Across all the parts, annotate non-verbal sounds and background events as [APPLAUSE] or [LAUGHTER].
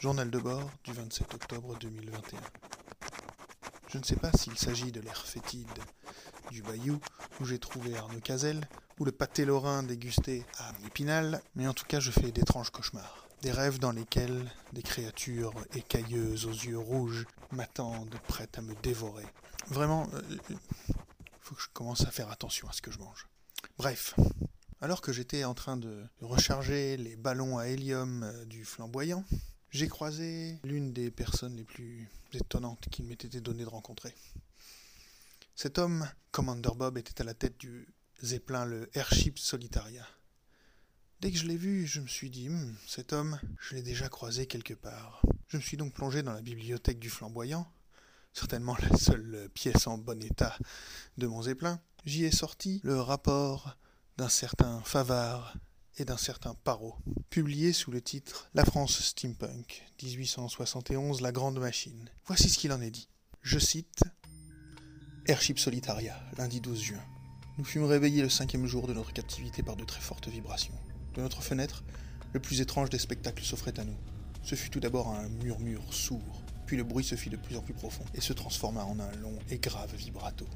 Journal de bord du 27 octobre 2021. Je ne sais pas s'il s'agit de l'air fétide du bayou où j'ai trouvé Arnaud Cazel ou le pâté lorrain dégusté à Épinal, mais en tout cas je fais d'étranges cauchemars. Des rêves dans lesquels des créatures écailleuses aux yeux rouges m'attendent prêtes à me dévorer. Vraiment, il euh, faut que je commence à faire attention à ce que je mange. Bref, alors que j'étais en train de recharger les ballons à hélium euh, du flamboyant, j'ai croisé l'une des personnes les plus étonnantes qu'il m'ait été donné de rencontrer. Cet homme, Commander Bob, était à la tête du Zeppelin, le Airship Solitaria. Dès que je l'ai vu, je me suis dit, hmm, cet homme, je l'ai déjà croisé quelque part. Je me suis donc plongé dans la bibliothèque du flamboyant, certainement la seule pièce en bon état de mon Zeppelin. J'y ai sorti le rapport d'un certain Favard et d'un certain Parot, publié sous le titre La France Steampunk, 1871, La Grande Machine. Voici ce qu'il en est dit. Je cite Airship Solitaria, lundi 12 juin. Nous fûmes réveillés le cinquième jour de notre captivité par de très fortes vibrations. De notre fenêtre, le plus étrange des spectacles s'offrait à nous. Ce fut tout d'abord un murmure sourd, puis le bruit se fit de plus en plus profond et se transforma en un long et grave vibrato.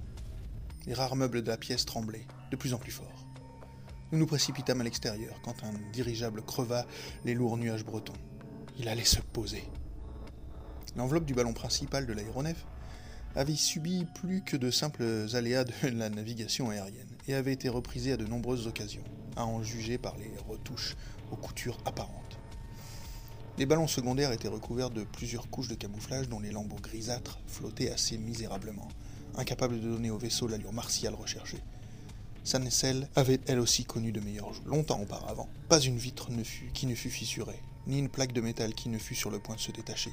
Les rares meubles de la pièce tremblaient, de plus en plus fort. Nous nous précipitâmes à l'extérieur quand un dirigeable creva les lourds nuages bretons. Il allait se poser. L'enveloppe du ballon principal de l'aéronef avait subi plus que de simples aléas de la navigation aérienne et avait été reprisée à de nombreuses occasions, à en juger par les retouches aux coutures apparentes. Les ballons secondaires étaient recouverts de plusieurs couches de camouflage dont les lambeaux grisâtres flottaient assez misérablement, incapables de donner au vaisseau l'allure martiale recherchée. Sa nacelle avait elle aussi connu de meilleurs jours. Longtemps auparavant, pas une vitre ne fut, qui ne fut fissurée, ni une plaque de métal qui ne fut sur le point de se détacher,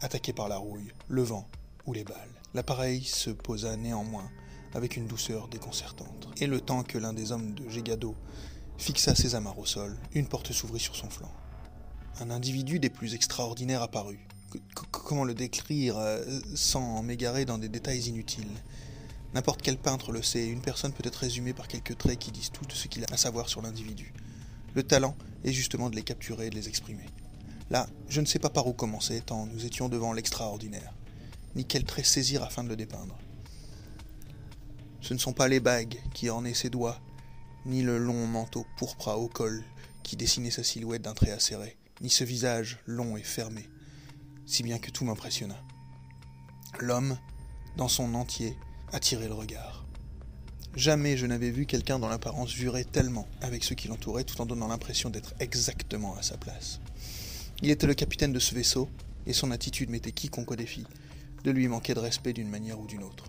attaquée par la rouille, le vent ou les balles. L'appareil se posa néanmoins avec une douceur déconcertante. Et le temps que l'un des hommes de Gégado fixa ses amarres au sol, une porte s'ouvrit sur son flanc. Un individu des plus extraordinaires apparut. comment le décrire euh, sans m'égarer dans des détails inutiles? N'importe quel peintre le sait, une personne peut être résumée par quelques traits qui disent tout ce qu'il a à savoir sur l'individu. Le talent est justement de les capturer et de les exprimer. Là, je ne sais pas par où commencer, tant nous étions devant l'extraordinaire, ni quel trait saisir afin de le dépeindre. Ce ne sont pas les bagues qui ornaient ses doigts, ni le long manteau pourpre haut col qui dessinait sa silhouette d'un trait acéré, ni ce visage long et fermé, si bien que tout m'impressionna. L'homme, dans son entier, attirer le regard. Jamais je n'avais vu quelqu'un dont l'apparence jurait tellement avec ce qui l'entourait tout en donnant l'impression d'être exactement à sa place. Il était le capitaine de ce vaisseau, et son attitude mettait quiconque au défi de lui manquer de respect d'une manière ou d'une autre.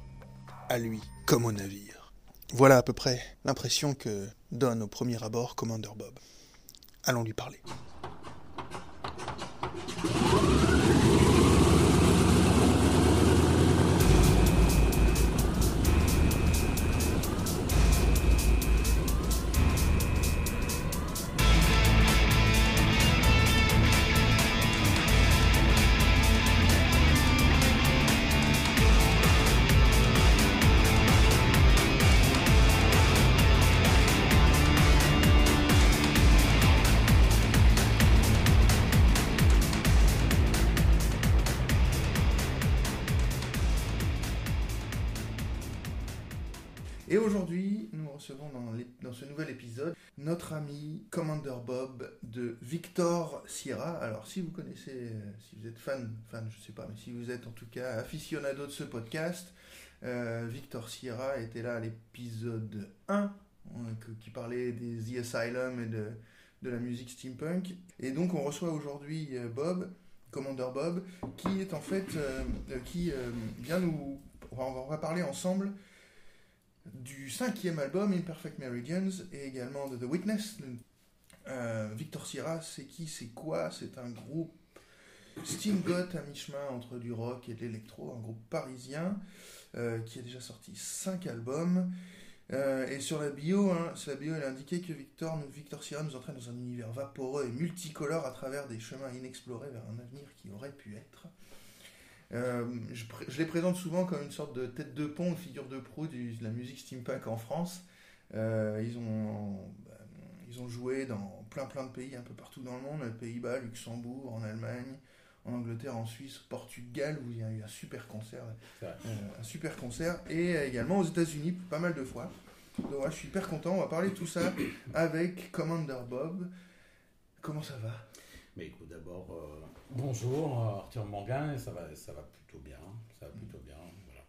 À lui, comme au navire. Voilà à peu près l'impression que donne au premier abord Commander Bob. Allons lui parler. Notre ami Commander Bob de Victor Sierra. Alors, si vous connaissez, euh, si vous êtes fan, fan, je sais pas, mais si vous êtes en tout cas aficionado de ce podcast, euh, Victor Sierra était là à l'épisode 1 euh, qui parlait des The Asylum et de, de la musique steampunk. Et donc, on reçoit aujourd'hui Bob, Commander Bob, qui est en fait, qui vient nous, on va parler ensemble du cinquième album Imperfect Meridians et également de The Witness. Euh, Victor Sierra, c'est qui, c'est quoi? C'est un groupe steam goth à mi-chemin entre du rock et de l'électro, un groupe parisien euh, qui a déjà sorti cinq albums. Euh, et sur la bio, hein, sur la bio, elle a indiqué que Victor, Victor Sierra nous entraîne dans un univers vaporeux et multicolore à travers des chemins inexplorés vers un avenir qui aurait pu être. Euh, je, les présente souvent comme une sorte de tête de pont, une figure de proue de la musique steampunk en France. Euh, ils, ont, bah, ils ont joué dans plein plein de pays un peu partout dans le monde, Pays-Bas, Luxembourg, en Allemagne, en Angleterre, en Suisse, au Portugal, où il y a eu un super concert. Euh, un super concert. Et également aux États-Unis, pas mal de fois. Donc je suis hyper content. On va parler de tout ça avec Commander Bob. Comment ça va? Mais écoute, d'abord, euh, bonjour euh, Arthur Morgan, et ça va, ça va plutôt bien. Ça va plutôt bien. Voilà.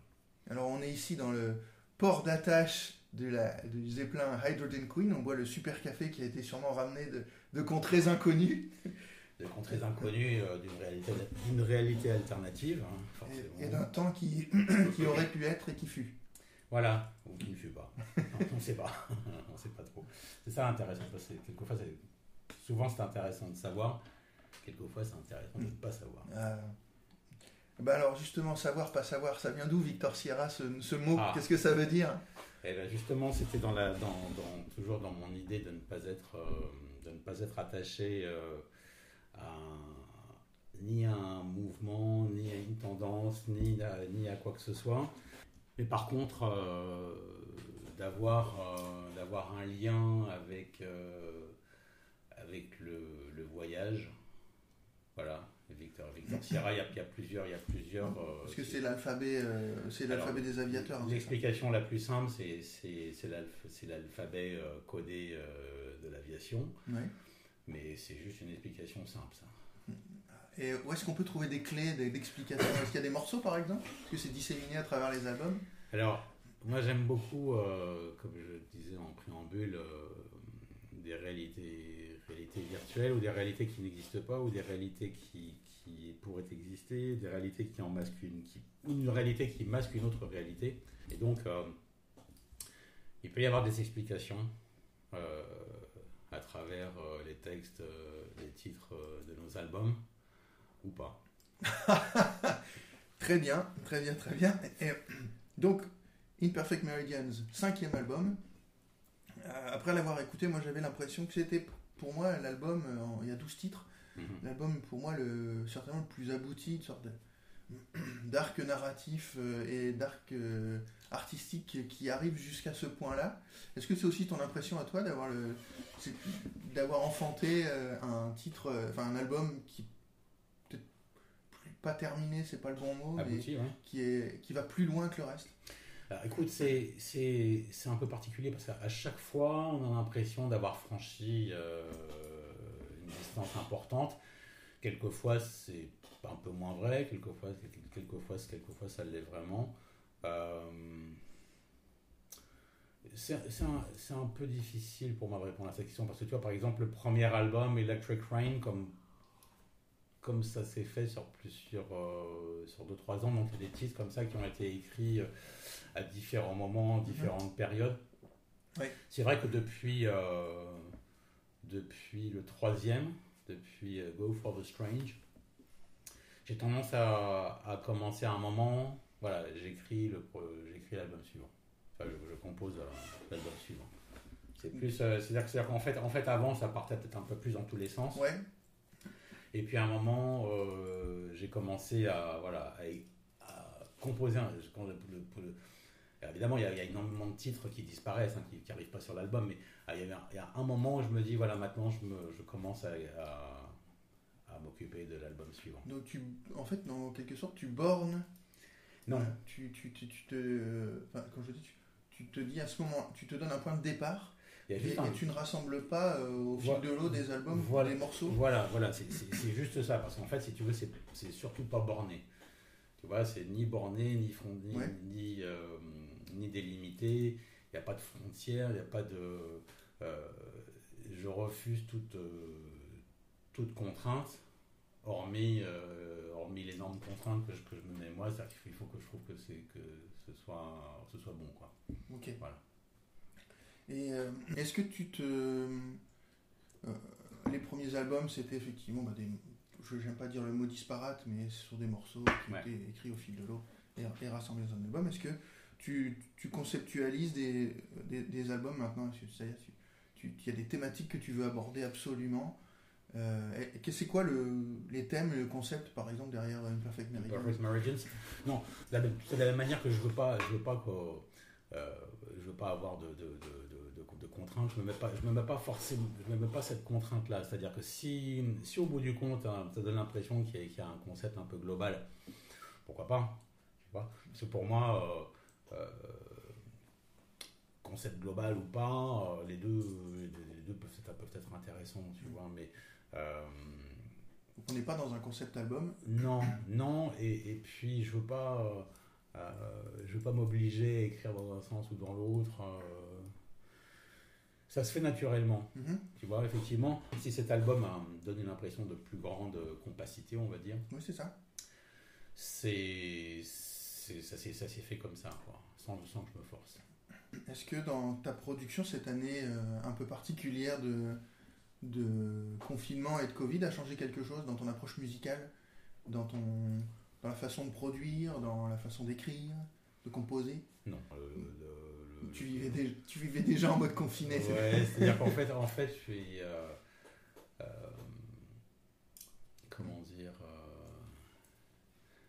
Alors on est ici dans le port d'attache de la, du Zeppelin Hydrogen Queen. On boit le super café qui a été sûrement ramené de, de contrées inconnues. Des contrées inconnues euh, d'une réalité, d'une réalité alternative, hein, forcément. Et, et d'un temps qui, [COUGHS] qui aurait pu être et qui fut. Voilà, ou qui ne fut pas. on ne sait pas. [LAUGHS] on ne sait pas trop. C'est ça intéressant, parce que quelquefois, c'est- souvent c'est intéressant de savoir, quelquefois c'est intéressant de ne pas savoir. Euh, bah alors justement, savoir, pas savoir, ça vient d'où Victor Sierra ce, ce mot Ah. Qu'est-ce que ça veut dire? Et là, justement, c'était dans la, dans, dans- toujours dans mon idée de ne pas être, euh, de ne pas être attaché euh, à ni à un mouvement, ni à une tendance, ni à, ni à quoi que ce soit. Mais par contre, euh, d'avoir, d'avoir un lien avec, avec le, le voyage. Voilà, Victor, Victor Sierra, il y a, il y a plusieurs, il y a plusieurs. euh, Parce que c'est l'alphabet, euh, c'est l'alphabet des aviateurs. hein, L'explication la plus simple, c'est- c'est c'est l'alph- c'est l'alphabet euh, codé de l'aviation, mais c'est juste une explication simple, ça. Et où est-ce qu'on peut trouver des clés, des- d'explications? Est-ce qu'il y a des morceaux par exemple? Est-ce que c'est disséminé à travers les albums? Alors, moi j'aime beaucoup, euh, comme je disais en préambule, euh, des réalités, réalités virtuelles ou des réalités qui n'existent pas ou des réalités qui, qui pourraient exister, des réalités qui en masquent une, qui, une réalité qui masque une autre réalité. Et donc, euh, il peut y avoir des explications euh, à travers euh, les textes, les titres de nos albums ou pas. [LAUGHS] Très bien, très bien, très bien. Et, donc, Imperfect Meridians, cinquième album. Après l'avoir écouté, moi j'avais l'impression que c'était pour moi l'album, euh, il y a 12 titres, Mhm. l'album pour moi le, certainement le plus abouti, une sorte [CLEARS THROAT] d'arc narratif euh, et d'arc euh, artistique qui arrive jusqu'à ce point-là. Est-ce que c'est aussi ton impression à toi d'avoir le c'est- d'avoir enfanté un titre, enfin un album qui peut-être pas terminé, c'est pas le bon mot, mais ouais. qui est qui va plus loin que le reste? Alors, écoute, c'est, c'est, c'est un peu particulier parce qu'à chaque fois, on a l'impression d'avoir franchi euh, une distance importante. Quelquefois, c'est un peu moins vrai, quelquefois, quelquefois, quelquefois ça l'est vraiment. Euh, c'est, c'est un, c'est un peu difficile pour moi de répondre à cette question parce que tu vois, par exemple, le premier album, Electric Rain, comme, comme ça s'est fait sur plusieurs, euh, sur 2-3 ans, donc il y a des titres comme ça qui ont été écrits. euh, à différents moments, différentes périodes. Ouais. C'est vrai que depuis, euh, depuis le troisième, depuis euh, Go for the Strange, j'ai tendance à, à commencer à un moment, voilà, j'écris le j'écris l'album suivant. Enfin, je, je compose l'album suivant. C'est plus, euh, c'est-à-dire que- c'est-à-dire qu'en fait, en fait, avant, ça partait peut-être un peu plus dans tous les sens. Ouais. Et puis à un moment, euh, j'ai commencé à, voilà, à, à composer. Un, quand le- le- le- alors, évidemment, il y, a, il y a énormément de titres qui disparaissent, hein, qui n'arrivent pas sur l'album, mais ah, il y, il a un moment où je me dis, voilà, maintenant je, me, je commence à, à, à m'occuper de l'album suivant. Donc tu, en fait, en quelque sorte, tu bornes. Non, tu, tu, tu, tu te, euh, enfin, quand je dis, tu, tu te dis à ce moment, tu te donnes un point de départ il y a et, juste un- et tu ne rassembles pas euh, au fil Voilà. de l'eau des albums, Voilà. des morceaux. Voilà, voilà, c'est- juste ça, parce qu'en fait, si tu veux, c'est surtout pas borné. Tu vois, c'est ni borné, ni fondé, Ouais. ni, euh, ni délimité. Il n'y a pas de frontières, il n'y a pas de. euh, je refuse toute, toute contrainte, hormis, hormis les normes contraintes que je, que je me mets moi. C'est-à-dire qu'il faut que je trouve que, que ce soit, ce soit bon, quoi. Ok. Voilà. Et euh, est-ce que tu te. euh, les premiers albums, c'était effectivement bah, des. Je n'aime pas dire le mot disparate, mais sur des morceaux qui Ouais. étaient écrits au fil de l'eau et, et rassemblés dans un album. Est-ce que tu, tu conceptualises des, des, des albums maintenant? C'est-à-dire, tu, il y a des thématiques que tu veux aborder absolument. Euh, c'est quoi le, les thèmes, le concept, par exemple, derrière Imperfect Meridian Perfect Meridians. Non, de la même- c'est de la même manière que je veux pas, je veux pas je veux pas avoir de, de, de, de, contraintes, je ne me, mets pas, je me mets pas forcément, je me mets pas cette contrainte-là. C'est-à-dire que si, si au bout du compte, hein, ça donne l'impression qu'il y, y, a un concept un peu global, pourquoi pas Parce que pour moi, concept global ou pas, les deux, les deux peuvent, être, peuvent être intéressants, tu vois, mais... on n'est pas dans un concept album? Non, non, et, et puis je veux pas euh, je ne veux pas m'obliger à écrire dans un sens ou dans l'autre. Euh. Ça se fait naturellement. Mhm. Tu vois, effectivement, si cet album a donné l'impression de plus grande compacité, on va dire. Oui, c'est ça. C'est, ça, s'est fait comme ça, quoi, sans, sans que je me force. Est-ce que dans ta production cette année euh, un peu particulière de, de confinement et de Covid a changé quelque chose dans ton approche musicale, dans ton dans la façon de produire, dans la façon d'écrire, de composer? Non. Tu, vivais tu vivais déjà en mode confiné. Ouais, c'est-à-dire qu'en fait, en fait, je suis. Euh, euh, comment dire euh,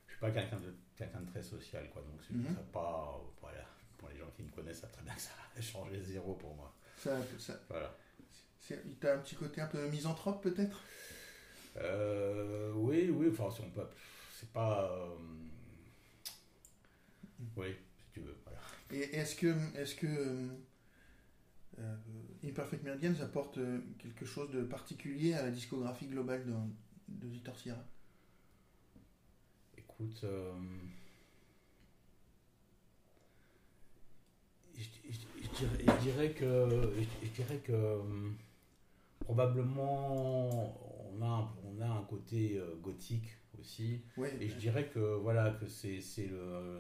Je suis pas quelqu'un de, quelqu'un de très social, quoi. Donc, c'est mhm. pas. Voilà, pour les gens qui me connaissent, ça très bien que ça a changé zéro pour moi. Ça, ça, voilà. T'as un petit côté un peu misanthrope, peut-être? Oui, oui, enfin, si on peut c'est pas. Euh, oui, si tu veux. Voilà. Et est-ce que, est-ce que euh, Imperfect Meridians apporte euh, quelque chose de particulier à la discographie globale de, de Sierra? Écoute. Je, dirais, que, je, dirais que probablement on a, on a un côté gothique aussi. et je dirais que voilà que c'est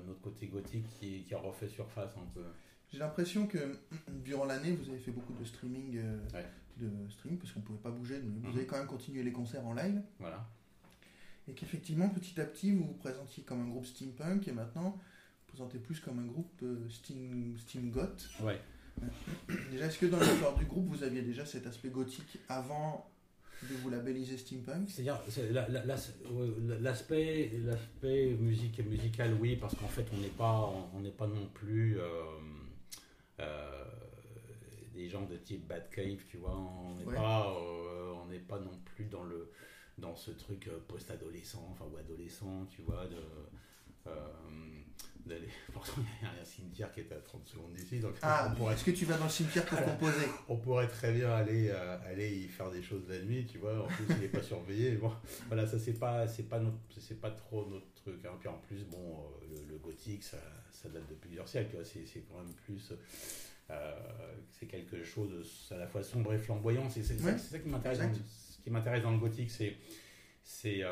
notre côté gothique qui, qui, a refait surface un peu. J'ai l'impression que [CLEARS THROAT] durant l'année, vous avez fait beaucoup de streaming, euh, de streaming parce qu'on ne pouvait pas bouger, mais vous mhm. avez quand même continué les concerts en live. Voilà. Et qu'effectivement, petit à petit, vous vous présentiez comme un groupe steampunk et maintenant, vous présentez plus comme un groupe euh, steam, steam goth. Ouais. [CLEARS THROAT] Déjà, est-ce que dans l'histoire du groupe, vous aviez déjà cet aspect gothique avant de vous labelliser steampunk. C'est-à-dire l'aspect l'aspect musique musical oui parce qu'en fait on n'est pas on n'est pas non plus euh, euh, des gens de type Batcave tu vois. On n'est pas euh, on n'est pas non plus dans le dans ce truc post-adolescent enfin ou adolescent tu vois de d'aller. [LAUGHS] Pourtant, il y a un cimetière qui est à 30 secondes d'ici. Donc ah, pourrait... est-ce que tu vas dans le cimetière pour composer? On pourrait très bien aller, euh, aller y faire des choses la nuit, tu vois. En plus, il n'est pas surveillé. [LAUGHS] Bon, voilà, ça, c'est pas, c'est pas, notre, c'est pas trop notre truc. Hein. Puis en plus, bon, euh, le, gothique, ça, ça, date de plusieurs siècles. C'est, c'est quand même plus. Euh, c'est quelque chose à la fois sombre et flamboyant. C'est, c'est, ça, qui m'intéresse. Dans, ce qui m'intéresse dans le gothique, c'est. c'est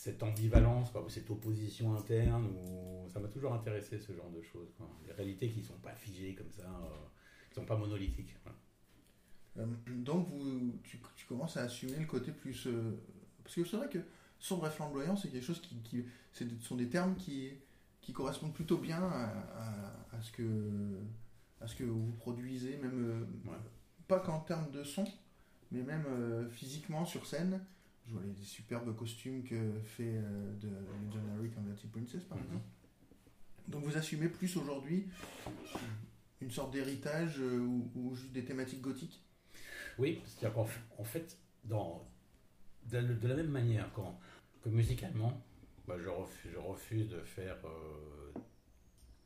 cette ambivalence, quoi, cette opposition interne, ou ça m'a toujours intéressé ce genre de choses. Quoi. Des réalités qui ne sont pas figées comme ça, euh, qui ne sont pas monolithiques. Euh, donc vous, tu, commences à assumer le côté plus... Euh, parce que c'est vrai que sombre et flamboyant, c'est quelque chose qui... qui ce sont des termes qui, qui correspondent plutôt bien à, à, ce, que, à ce que vous produisez, même pas qu'en termes de son, mais même physiquement sur scène je vois les superbes costumes que fait euh, de Legendary Converted Princess, par mhm. exemple. Donc vous assumez plus aujourd'hui une sorte d'héritage euh, ou, juste des thématiques gothiques? Oui, c'est-à-dire qu'en fait, dans, de, la même manière quand, que musicalement, bah, je, refuse, je, refuse, de faire euh,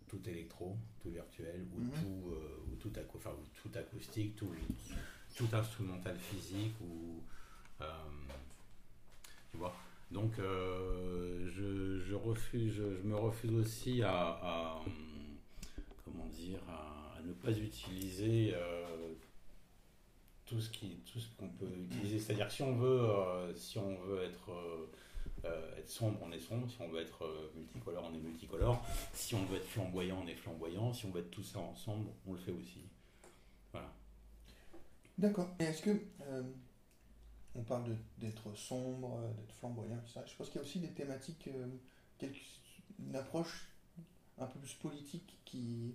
tout électro, tout virtuel, ou, mhm. tout, ou, tout, enfin, tout acoustique, tout, tout instrumental physique, ou donc euh, je, me refuse aussi à, ne pas utiliser euh, tout ce qu'on peut utiliser. C'est-à-dire si on veut, euh, si on veut être sombre, on est sombre. Si on veut être multicolore, on est multicolore. Si on veut être flamboyant, on est flamboyant. Si on veut être tout ça ensemble, on le fait aussi. Voilà. D'accord. Est-ce que on parle d'être sombre, d'être flamboyant, ça. Je pense qu'il y a aussi des thématiques, euh, une approche un peu plus politique qui,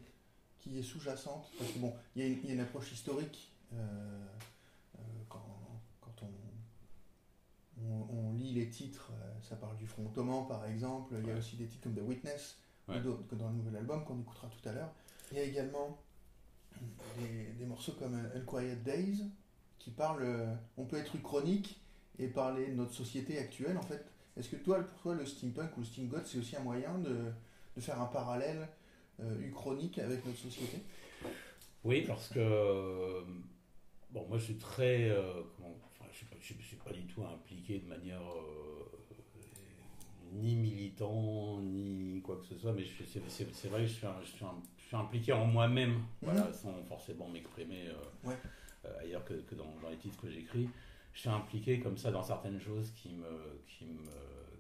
qui est sous-jacente. Parce que bon, il y, a une, approche historique euh, euh, quand, quand on, on, lit les titres, ça parle du front ottoman par exemple. Il y a aussi des titres comme The Witness, que dans le nouvel album qu'on écoutera tout à l'heure. Il y a également des, des, morceaux comme Unquiet Days qui parlent. On peut être chronique et parler de notre société actuelle en fait. Est-ce que toi, pour toi, le steampunk ou le steamgoth, c'est aussi un moyen de, de faire un parallèle euh, uchronique avec notre société? Oui, parce que bon, moi je suis très, euh, comment, enfin, je ne suis, pas du tout impliqué de manière euh, ni militant ni quoi que ce soit, mais c'est vrai que je suis, je suis, impliqué en moi-même, mhm. voilà, sans forcément m'exprimer ailleurs que, que dans, dans, les titres que j'écris je suis impliqué comme ça dans certaines choses qui me, qui me,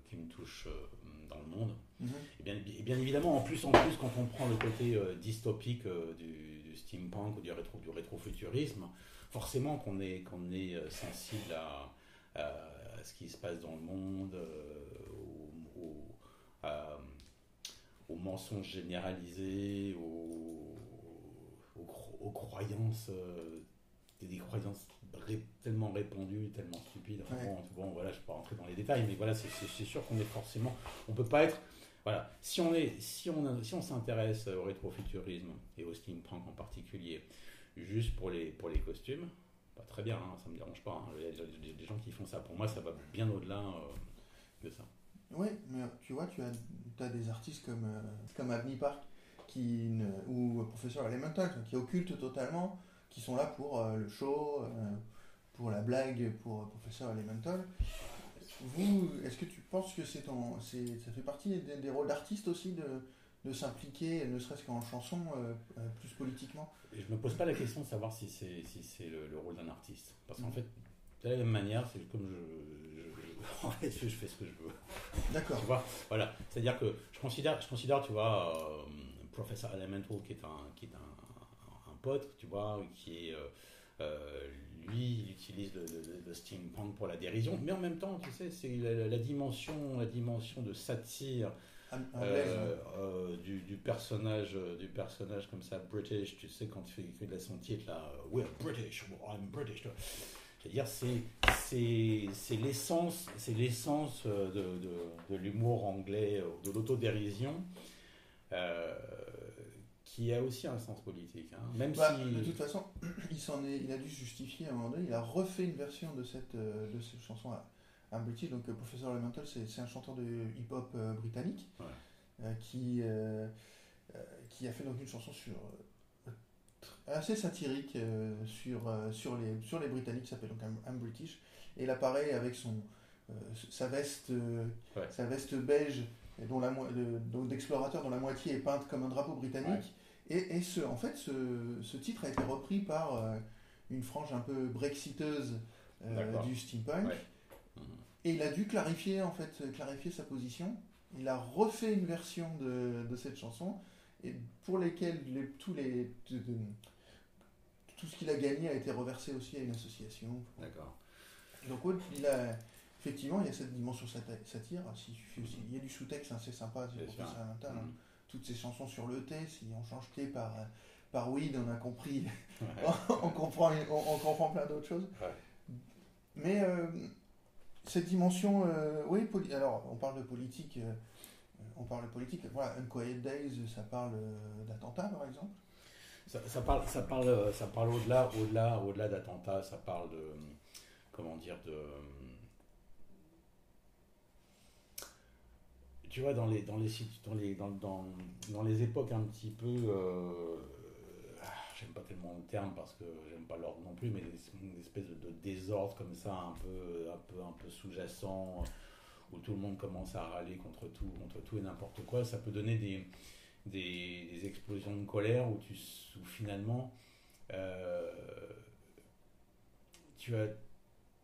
qui me touchent euh, dans le monde. Mhm. et, bien, et, bien, évidemment, en plus, en plus, quand on prend le côté euh, dystopique euh, du, steampunk ou du, rétro, du rétrofuturisme, forcément qu'on est, qu'on est sensible à, ce qui se passe dans le monde, aux, mensonges généralisés, aux, aux croyances, des croyances tellement répandu, tellement stupide. bon, voilà, je ne vais pas rentrer dans les détails, mais voilà, c'est sûr qu'on est forcément. On peut pas être. Voilà, si on est, si on, si on s'intéresse au rétrofuturisme et au steampunk en particulier, juste pour les, pour les costumes, pas très bien, hein, ça me dérange pas. Hein. Il y a des gens qui font ça. Pour moi, ça va bien au-delà euh, de ça. Oui, mais tu vois, tu as, as des artistes comme, euh, comme Abney Park qui, ou Professeur Elemental qui occultent totalement qui sont là pour euh, le show, euh, pour la blague, pour Professeur Elemental. Vous, est-ce que tu penses que c'est ça fait partie des, rôles d'artiste aussi de, de s'impliquer, ne serait-ce qu'en chanson, euh, plus politiquement? Je ne me pose pas la question de savoir si c'est si c'est le, rôle d'un artiste. Parce qu'en mm. fait, de la même manière, c'est comme je, [LAUGHS] fait, je fais ce que je veux. D'accord. Tu vois, voilà. C'est-à-dire que je considère, je considère, tu vois, Professeur Elemental, qui est un, qui est un pote, tu vois, qui est. Euh, euh, lui, il utilise le, steampunk pour la dérision, mais en même temps, tu sais, c'est la, dimension, la dimension de satire euh, du, personnage, du personnage comme ça, British, tu sais, quand il fait, son titre là, We're British, I'm British. C'est-à-dire, c'est l'essence, c'est l'essence de, de, de l'humour anglais, de l'autodérision. Euh, qui a aussi un sens politique. Hein. Même bah, si... De toute façon, [CLEARS THROAT] il, en est, il a dû se justifier à un moment donné. Il a refait une version de cette, euh, de cette chanson à, à British. Donc, euh, Professor Elemental, c'est un chanteur de hip-hop euh, britannique qui, qui a fait donc une chanson sur, assez satirique sur, sur, les, sur les Britanniques, qui s'appelle donc I'm, British. Et il apparaît avec son, sa, veste, sa veste beige dont la d'explorateur dont la moitié est peinte comme un drapeau britannique et, ce, en fait, ce, titre a été repris par euh, une frange un peu brexiteuse euh, du steampunk. Et il a dû clarifier, en fait, clarifier sa position. Il a refait une version de, cette chanson, et pour lesquelles les, tous les, tout ce qu'il a gagné a été reversé aussi à une association. D'accord. Donc, il a, effectivement, il y a cette dimension satire. Il y a du sous-texte assez sympa, c'est pour ça toutes ces chansons sur le thé, si on change thé par, par weed, on a compris, [LAUGHS] on, comprend, on, comprend plein d'autres choses. Mais euh, cette dimension, euh, oui, alors on parle de politique, euh, on parle de politique, voilà, Unquiet Days, ça parle d'attentats par exemple. Ça, ça, parle, ça parle, ça parle au-delà, au-delà, au-delà d'attentats, ça parle de, comment dire, de tu vois, dans les, dans les, dans les, dans, dans, dans les époques un petit peu. Euh, j'aime pas tellement le terme parce que j'aime pas l'ordre non plus, mais une espèce de, désordre comme ça, un peu, un peu, un peu sous-jacent, où tout le monde commence à râler contre tout, contre tout et n'importe quoi, ça peut donner des, des, explosions de colère où, tu, finalement euh, tu as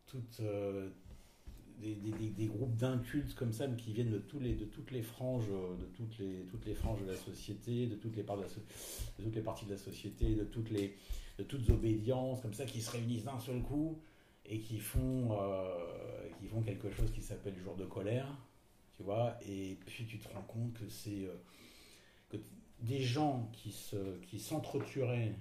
toute. Euh, des, des, groupes d'incultes comme ça, mais qui viennent de, tous les, de toutes les franges, de toutes les, toutes les franges de la société, de toutes les, parts de, toutes les parties de la société, de toutes les, de toutes obédiences, comme ça, qui se réunissent d'un seul coup et qui font, euh, qui font quelque chose qui s'appelle jour de colère, tu vois, et puis tu te rends compte que c'est euh, que des gens qui se, qui s'entretueraient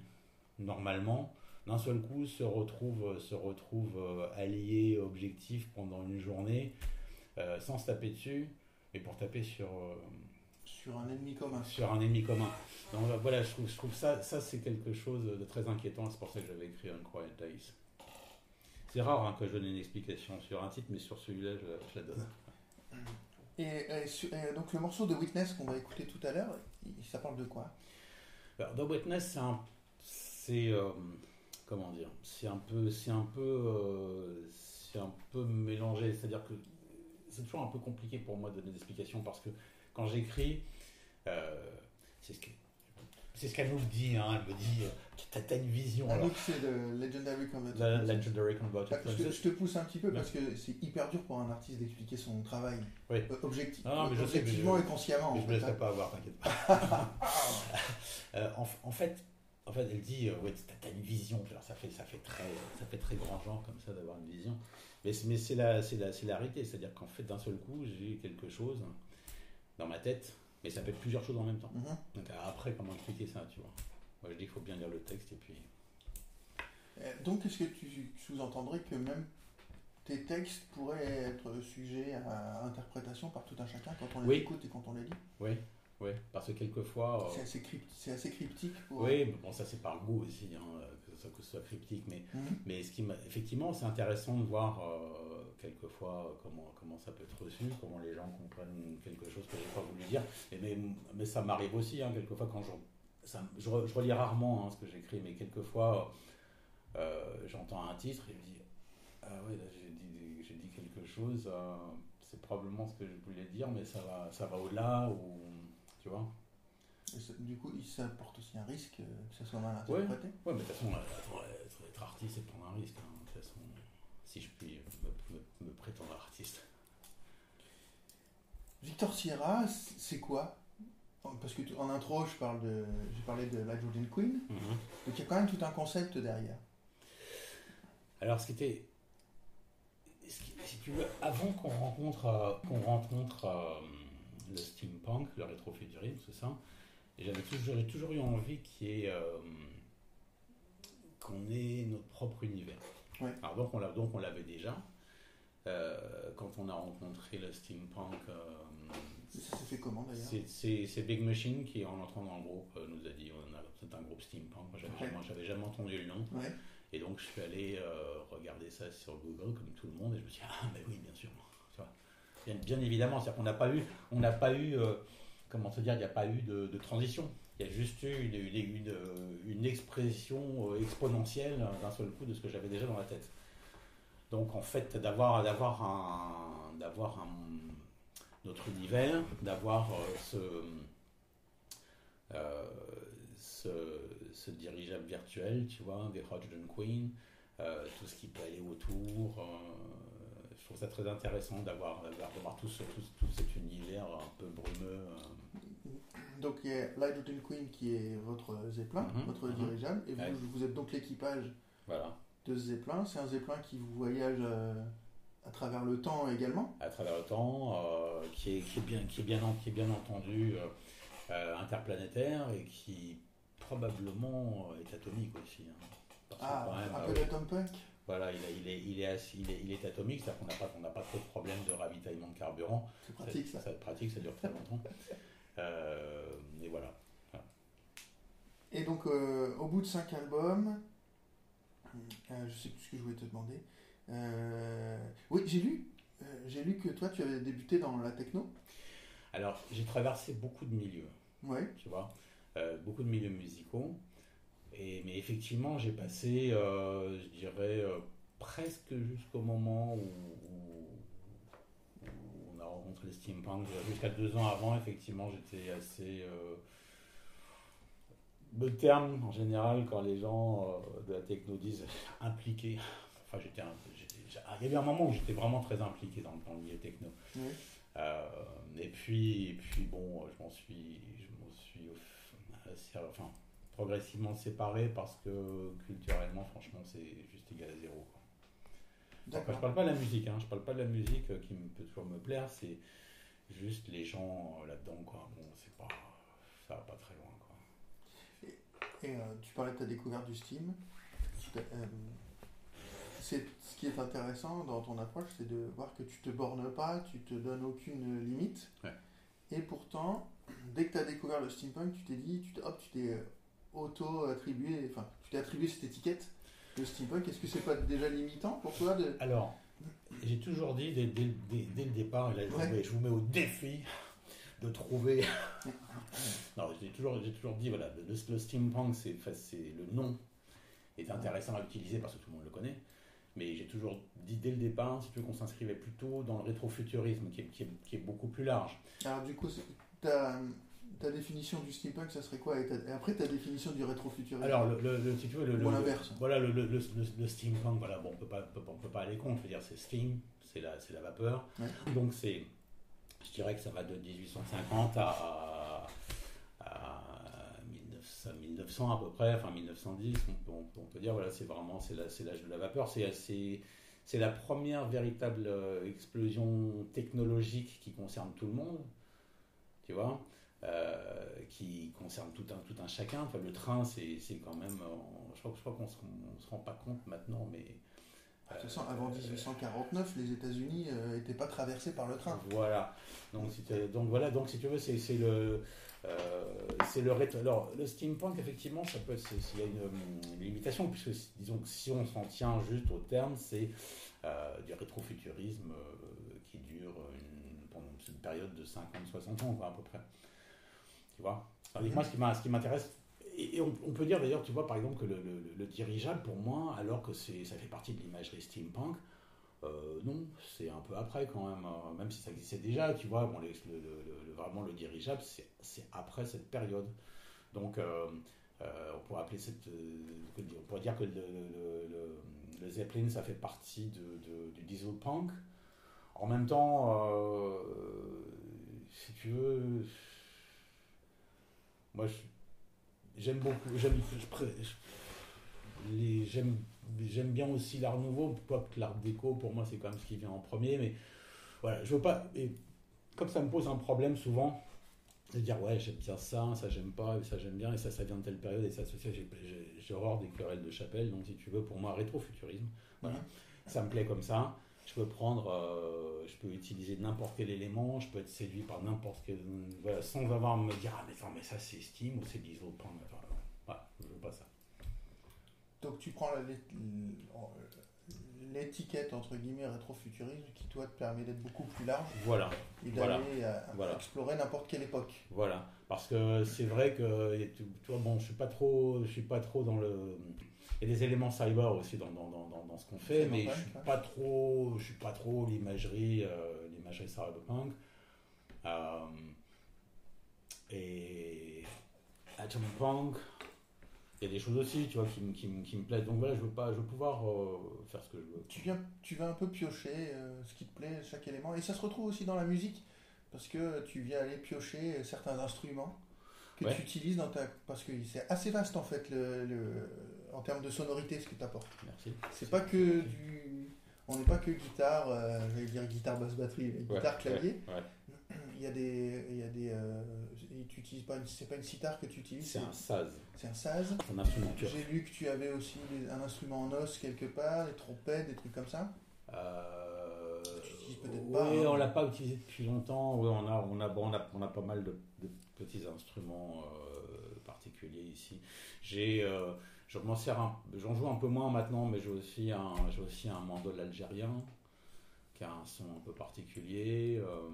normalement d'un seul coup se retrouvent, se retrouvent euh, alliés, objectifs pendant une journée, euh, sans se taper dessus, mais pour taper sur, euh, sur un ennemi commun. Sur un ennemi commun. Donc voilà, je trouve, je trouve ça, ça c'est quelque chose de très inquiétant. C'est pour ça que j'avais écrit Unquiet Days. C'est rare hein, que je donne une explication sur un titre, mais sur celui-là, je, la donne. Et, donc le morceau de Witness qu'on va écouter tout à l'heure, ça parle de quoi? Alors, The Witness, c'est euh, comment dire, c'est un peu, c'est un peu, euh, c'est un peu mélangé. C'est-à-dire que c'est toujours un peu compliqué pour moi de donner des explications parce que quand j'écris, euh, c'est ce que c'est ce qu'elle nous dit, hein. elle me dit, tu as, une vision. Anouk, c'est le Legendary Converted. Legendary Converted. Je, je, te pousse un petit peu parce que c'est hyper dur pour un artiste d'expliquer son travail oui. Euh, objectif, non, mais je objectivement et consciemment. Mais je ne me laisserai hein. pas avoir, t'inquiète pas. [LAUGHS] euh, en, en, fait, en fait, elle dit, euh, ouais, tu as, une vision. Alors, ça, fait, ça, fait très, ça fait très grand genre comme ça d'avoir une vision. Mais, mais c'est la, la, la réalité. C'est-à-dire qu'en fait, d'un seul coup, j'ai quelque chose dans ma tête mais ça peut être plusieurs choses en même temps. Mhm. Donc après, comment expliquer ça, tu vois? Moi, je dis qu'il faut bien lire le texte et puis. Euh, donc, est-ce que tu sous-entendrais que même tes textes pourraient être sujets à interprétation par tout un chacun quand on les écoute et quand on les lit? Oui, oui, parce que quelquefois. Euh, c'est assez, assez, cryptique. Pour... Oui, mais bon, ça c'est par goût aussi, hein, que, ce soit, que, ce soit, cryptique. Mais, mhm. mais ce qui effectivement, c'est intéressant de voir euh, quelquefois comment, comment ça peut être reçu, comment les gens comprennent quelque chose que j'ai pas voulu dire. Et mais, mais ça m'arrive aussi, hein, quelquefois, quand je. Ça, je, relis rarement hein, ce que j'écris, mais quelquefois, euh, j'entends un titre et je me dis Ah ouais, j'ai dit, dit, quelque chose, c'est probablement ce que je voulais dire, mais ça va, ça va au-delà. Ou tu vois du coup, ça porte aussi un risque euh, que ça soit mal interprété? Oui, mais de toute façon, euh, être, artiste, c'est prendre un risque. Hein, de toute façon, si je puis me, prétendre artiste. Victor Sierra, c'est quoi? Parce que en intro, je parle de, j'ai parlé de la Jordan Queen. Mhm. Donc il y a quand même tout un concept derrière. Alors, ce qui était, si tu veux, avant qu'on rencontre, euh, qu'on rencontre le steampunk, le rétrofuturisme, tout ça. j'avais toujours, toujours eu envie y ait, euh, qu'on ait notre propre univers. Alors donc on, on l'avait déjà. Euh, quand on a rencontré le steampunk. Euh, ça s'est fait comment d'ailleurs? C'est Big Machine qui, en entrant dans le groupe, nous a dit c'est un groupe steampunk. Moi, j'avais jamais, jamais, entendu le nom. Et donc, je suis allé regarder ça sur Google, comme tout le monde, et je me suis dit, ah, mais oui, bien sûr. Bien, évidemment, c'est-à-dire qu'on n'a pas eu, on n'a pas eu, euh, comment te dire, il n'y a pas eu de, transition. Il y a juste eu une, une, expression euh, exponentielle d'un seul coup de ce que j'avais déjà dans la tête. Donc en fait, d'avoir, un, d'avoir un, notre univers, d'avoir euh, ce, ce, ce, dirigeable virtuel, tu vois, des Hodgson Queen, tout ce qui peut aller autour je trouve ça très intéressant d'avoir tout, ce, tout, cet univers un peu brumeux. Euh. Donc il y a Light Queen qui est votre Zeppelin, mhm, votre mhm. dirigeable, et vous, vous êtes donc l'équipage voilà. de ce Zeppelin. C'est un Zeppelin qui vous voyage euh, à travers le temps également? À travers le temps, euh, qui, est, qui, est, bien, qui, est bien, qui est bien entendu interplanétaire et qui probablement est atomique aussi. Hein. ah, un peu d'Atom Punk voilà, il, il, est, il, est, il, est, il est atomique, c'est-à-dire qu'on n'a pas, on pas trop de problèmes de ravitaillement de carburant. C'est pratique ça. C'est pratique, ça dure très longtemps. [LAUGHS] Euh, et voilà. Et donc, euh, au bout de cinq albums, euh, je sais plus ce que je voulais te demander. oui, j'ai lu, j'ai lu que toi, tu avais débuté dans la techno. Alors, j'ai traversé beaucoup de milieux. Ouais. Tu vois, beaucoup de milieux musicaux mais effectivement, j'ai passé, euh, je dirais, euh, presque jusqu'au moment où, on a rencontré les steampunk. Jusqu'à deux ans avant, effectivement, j'étais assez. Euh, le terme, en général, quand les gens de la techno disent [LAUGHS] impliqué, enfin, j'étais il y avait un moment où j'étais vraiment très impliqué dans, le milieu techno. et puis, et puis bon, je m'en suis, je m'en suis, enfin, progressivement séparés parce que culturellement, franchement, c'est juste égal à zéro. je parle pas de la musique, hein, je parle pas de la musique qui peut toujours me plaire, c'est juste les gens euh, là-dedans, quoi. Bon, c'est pas, ça va pas très loin, quoi. Et, euh, tu parlais de ta découverte du Steam. Euh, c'est ce qui est intéressant dans ton approche, c'est de voir que tu te bornes pas, tu te donnes aucune limite. Et pourtant, dès que tu as découvert le steampunk, tu t'es dit, tu t'es, hop, tu t'es auto-attribué, enfin, tu t'es attribué cette étiquette, le steampunk. Est-ce que c'est pas déjà limitant pour toi de... Alors, j'ai toujours dit dès, dès- dès- dès le départ, et là, je, vous Ouais. mets, je vous mets au défi de trouver. [LAUGHS] non, j'ai toujours, toujours dit, voilà, le, le steampunk, c'est, enfin, le nom est intéressant à utiliser parce que tout le monde le connaît. Mais j'ai toujours dit dès le départ, si tu veux, qu'on s'inscrivait plutôt dans le rétrofuturisme, qui est, qui est, qui est beaucoup plus large. Alors du coup, ta, définition du steampunk, ça serait quoi et, après, ta définition du rétrofuturisme Alors, le, le- le- si tu veux, le, Ou l'inverse. Voilà, le, le, le, le- le steampunk, voilà, bon, on peut pas, on peut pas aller contre. Je veux dire, c'est steam, c'est la, c'est la vapeur. Ouais. Donc, c'est, je dirais que ça va de 1850 à, à 1900, 1900 à peu près, enfin 1910. On peut, on peut- on peut dire, voilà, c'est vraiment, c'est la- c'est l'âge de la vapeur. C'est, c'est, c'est la première véritable euh, explosion technologique qui concerne tout le monde. Tu vois? Qui concerne tout un, tout un chacun. Enfin, le train, c'est quand même. euh, je crois, je crois qu'on se, on se rend pas compte maintenant, mais. De toute façon, avant 1849, les États-Unis n'étaient pas traversés par le train. Voilà. Donc, voilà. Donc si tu veux, c'est le. euh, c'est le rétro- Alors, le steampunk, effectivement, ça peut. Il y a une, une limitation, puisque disons que si on s'en tient juste au terme, c'est euh, du rétrofuturisme euh, qui dure une, pendant une période de 50-60 ans, quoi, à peu près. Tu vois Tandis que moi, ce qui m'intéresse, et, et on, on peut dire d'ailleurs, tu vois, par exemple, que le, le- le dirigeable, pour moi, alors que ça fait partie de l'imagerie steampunk, euh, non, c'est un peu après quand même, euh, même si ça existait déjà, tu vois, bon, le, vraiment le dirigeable, c'est, après cette période. Donc, euh, euh, on pourrait appeler cette, on pourrait dire que le, Zeppelin, ça fait partie de, de- du diesel punk. En même temps, si tu veux, moi, j'aime beaucoup, j'aime, j'aime, j'aime bien aussi l'art nouveau, quoique l'art déco, pour moi, c'est quand même ce qui vient en premier, mais voilà, je veux pas, et comme ça me pose un problème souvent, de dire ouais j'aime bien ça, ça j'aime pas, et ça j'aime bien, et ça ça vient de telle période, et ça, j'ai, horreur des querelles de chapelle, donc si tu veux, pour moi, rétrofuturisme, voilà, ça me plaît comme ça. Je peux prendre, euh, je peux utiliser n'importe quel élément, je peux être séduit par n'importe quel, voilà, sans avoir à me dire ah mais, attends, mais ça c'est Steam ou c'est Punk, enfin, voilà, je veux pas ça. Donc tu prends la- l'étiquette entre guillemets rétrofuturisme qui toi te permet d'être beaucoup plus large Voilà, et Voilà. d'aller à- à Voilà. explorer n'importe quelle époque. voilà, parce que c'est vrai que vois, bon, je suis pas trop, je suis pas trop dans le, il y a des éléments cyber aussi dans, dans, dans, dans- ce qu'on fait, mais je suis ça. pas trop, je suis pas trop l'imagerie, euh, l'imagerie cyberpunk. Euh, et Atom Punk, il y a des choses aussi, tu vois, qui, me- qui, me- qui me plaisent. Donc voilà, je veux pas, je veux pouvoir euh, faire ce que je veux. Tu viens, tu vas un peu piocher euh, ce qui te plaît, chaque élément, et ça se retrouve aussi dans la musique parce que tu viens aller piocher certains instruments que Ouais. tu utilises dans ta, parce que c'est assez vaste en fait le, le- en termes de sonorité ce que tu apportes. Merci. C'est pas que du. On n'est pas que guitare, euh, j'allais dire guitare basse batterie, mais Ouais, guitare clavier. ouais, ouais. Il y a des. Il y a des euh, tu utilises pas une- c'est pas une sitar que tu utilises, C'est un saz, c'est un saz. c'est un instrument. J'ai lu que tu avais aussi des- un instrument en os quelque part, des trompettes, des trucs comme ça. Euh, peut-être oui, hein. on l'a pas utilisé depuis longtemps. On a, on a, bon, on a, on a pas mal de, de petits instruments euh, particuliers ici. J'ai, euh, je m'en sers, j'en joue un peu moins maintenant, mais j'ai aussi un, j'ai aussi un mandol algérien qui a un son un peu particulier. euh,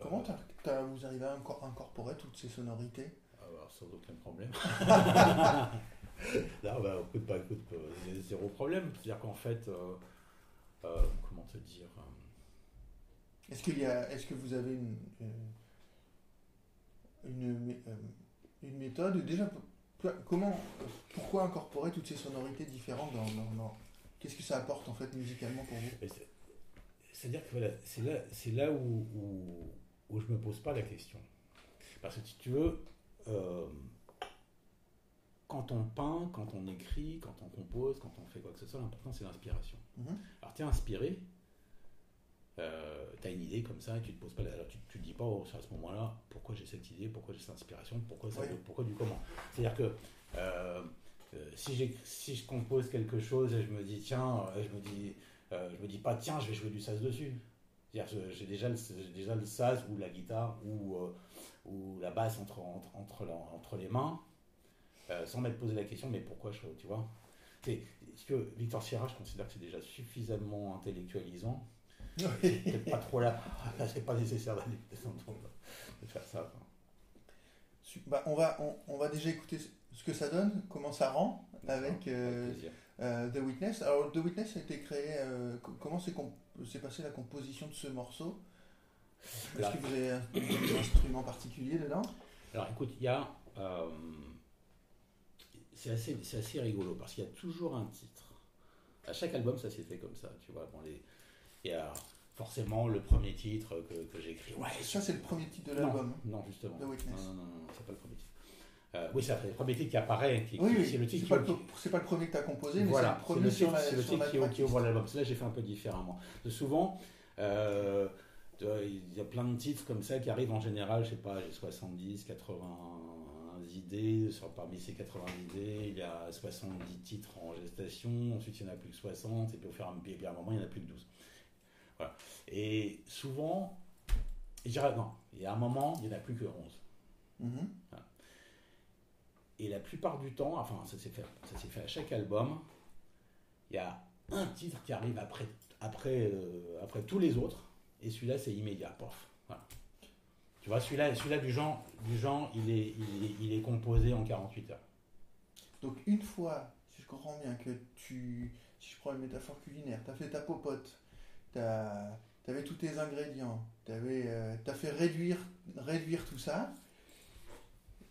Comment euh, t'as- t'as- vous arrivez à incor- incorporer toutes ces sonorités? Alors, sans aucun problème. [LAUGHS] non, bah, écoute, bah, écoute, euh, a zéro problème. C'est-à-dire qu'en fait, euh, euh, comment te dire Est-ce qu'il y a, est-ce que vous avez une une, une méthode? Déjà comment pourquoi incorporer toutes ces sonorités différentes dans, dans- dans- qu'est-ce que ça apporte en fait musicalement pour vous? C'est-à-dire que voilà, c'est là, c'est là où, où, où je me pose pas la question. Parce que si tu veux, euh, quand on peint, quand on écrit, quand on compose, quand on fait quoi que ce soit, l'important c'est l'inspiration. Mhm. Alors tu es inspiré, tu as une idée comme ça et tu te poses pas la- alors tu, tu te dis pas oh, à ce moment-là pourquoi j'ai cette idée, pourquoi j'ai cette inspiration, pourquoi ça, pourquoi du comment? C'est-à-dire que euh, euh, si, j'ai- si je compose quelque chose et je me dis tiens, euh, je me dis euh, je me dis pas tiens je vais jouer du sas dessus. J'ai déjà, le- déjà le saz ou la guitare ou, euh, ou la basse entre, entre, entre, la- entre les mains, sans m'être posé la question, mais pourquoi je. Tu vois? C'est parce que Victor Sierra, je considère que c'est déjà suffisamment intellectualisant. C'est peut-être pas trop là. Là, c'est pas nécessaire d'aller [LAUGHS] de faire ça. bah, on, va, on, on va déjà écouter ce que ça donne, comment ça rend avec euh, euh, The Witness. Alors, The Witness a été créé. euh, co- comment s'est comp- passée la composition de ce morceau? Est-ce que vous avez un, un instrument particulier dedans? Alors écoute, il y a. c'est assez, assez rigolo parce qu'il y a toujours un titre. À chaque album, ça s'est fait comme ça, tu vois. Bon, les, il y a forcément le premier titre que, que j'ai écrit. Ouais, Ça, c'est le premier titre de non, l'album. non, justement. The Witness. Non, non, non, non, c'est pas le premier titre. Euh, oui, c'est le premier titre qui apparaît. Qui, Oui, oui, c'est le titre pas, qui- pas le premier que tu as composé, mais voilà, c'est le premier sur la, c'est le sur titre la qui, ouvre l'album. Là, j'ai fait un peu différemment. De souvent, euh, de- il y a plein de titres comme ça qui arrivent en général, je sais pas, j'ai 70, 80 idées. Sur, parmi ces 80 idées, il y a 70 titres en gestation. Ensuite, il n'y en a plus que 60. Et puis, au fur et à mesure, et puis à un moment, il n'y en a plus que 12. Voilà. Et souvent, je dirais, non, il y a un moment, il n'y en a plus que 11. Mhm. Et la plupart du temps, enfin ça s'est fait, ça s'est fait à chaque album, il y a un titre qui arrive après, après, euh, après tous les autres, et celui-là c'est immédiat, pof. Voilà. Tu vois, celui-là, celui-là du genre, du genre il, est, il, est, il est composé en 48 heures. Donc, une fois, si je comprends bien, que tu. Si je prends une métaphore culinaire, tu as fait ta popote, tu avais tous tes ingrédients, tu as fait réduire, réduire tout ça.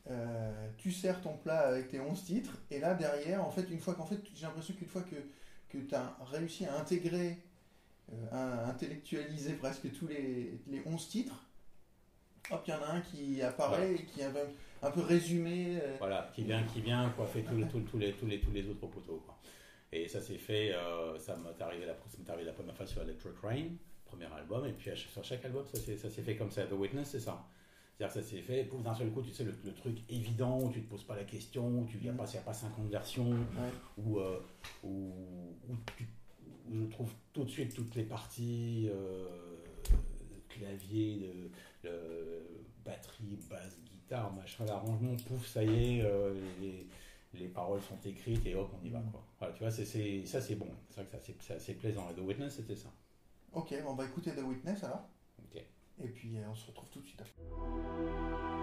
euh, tu sers ton plat avec tes 11 titres, et là derrière, en fait, une fois qu'en fait, j'ai l'impression qu'une fois que, que tu as réussi à intégrer, euh, à intellectualiser presque tous les, les 11 titres, hop, il y en a un qui apparaît et qui est un peu, un peu résumé. euh, Voilà, qui vient, qui vient coiffer tous les, tous, tous les, tous, les, tous les autres poteaux. Quoi. Et ça s'est fait, euh, ça m'est arrivé, la, arrivé première fois sur Electric Rain, premier album, et puis à sur chaque album, ça s'est, fait comme ça. The Witness, c'est ça. C'est-à-dire que ça s'est fait, pouf, d'un seul coup, tu sais, le, le truc évident, où tu ne te poses pas la question, où tu n'y a, Mhm. pas- il y a pas 50 versions, ouais. où, euh, où, où tu- où je trouve tout de suite toutes les parties, euh, clavier, de, batterie, basse, guitare, machin, l'arrangement, pouf, ça y est, euh, les, les paroles sont écrites et hop, on y va. Quoi. Voilà, tu vois, c'est, ça c'est bon, c'est vrai que ça, c'est, assez plaisant. Et The Witness, c'était ça. Ok, bon, on va écouter The Witness alors. Ok. Et puis euh, on se retrouve tout de suite après.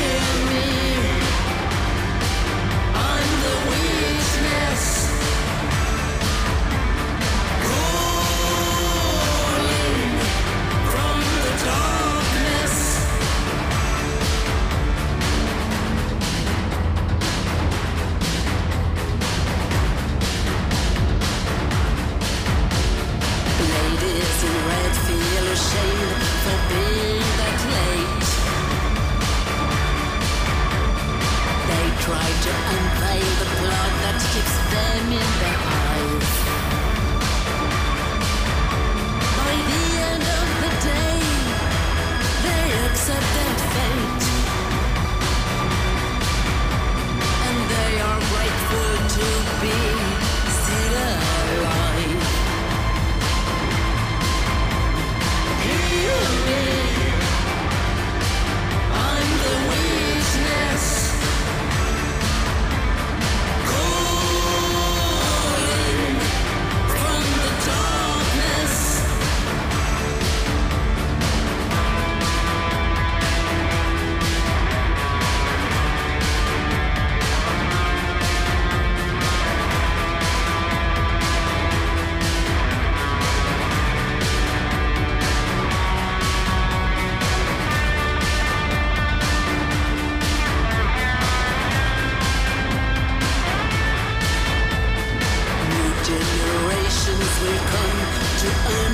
me, to end.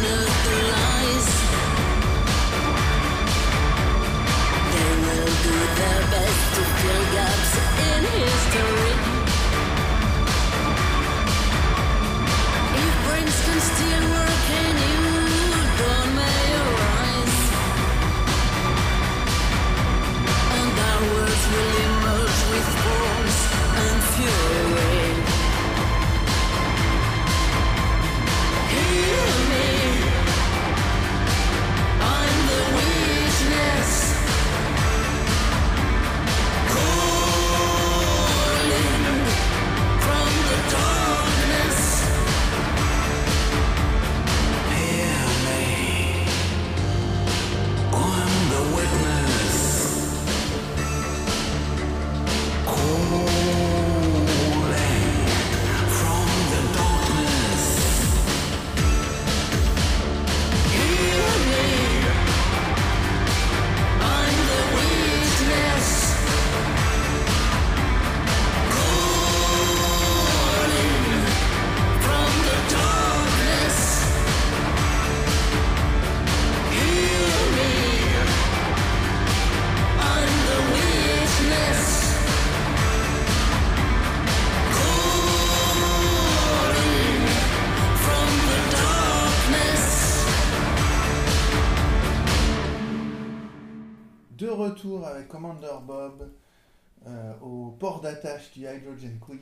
Hydrogen Queen,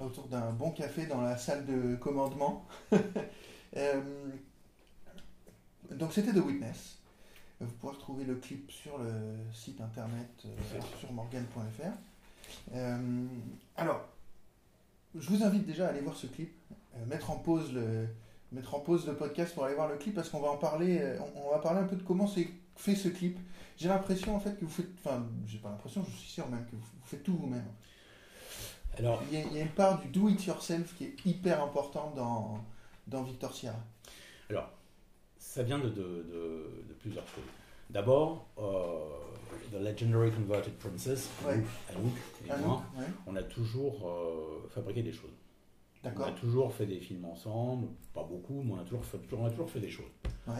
autour d'un bon café dans la salle de commandement. [LAUGHS] Euh, donc c'était The Witness. Vous pouvez retrouver le clip sur le site internet euh, sur morgan.fr. Euh, alors, je vous invite déjà à aller voir ce clip, mettre en pause le mettre en pause le podcast pour aller voir le clip parce qu'on va en parler. on, va parler un peu de comment c'est fait ce clip. J'ai l'impression en fait que vous faites, enfin, j'ai pas l'impression, je suis sûr même que vous faites tout vous-même. Alors, Il y, a, il y a une part du do it yourself qui est hyper importante dans dans Victor Sierra. alors, ça vient de, de, de- de plusieurs choses. D'abord, euh, The Legendary Converted Princess, Ouais. Anouk, et moi, ouais, on a toujours euh, fabriqué des choses. On d'accord. a toujours fait des films ensemble, pas beaucoup, mais on a toujours fait, on a toujours fait des choses. Ouais.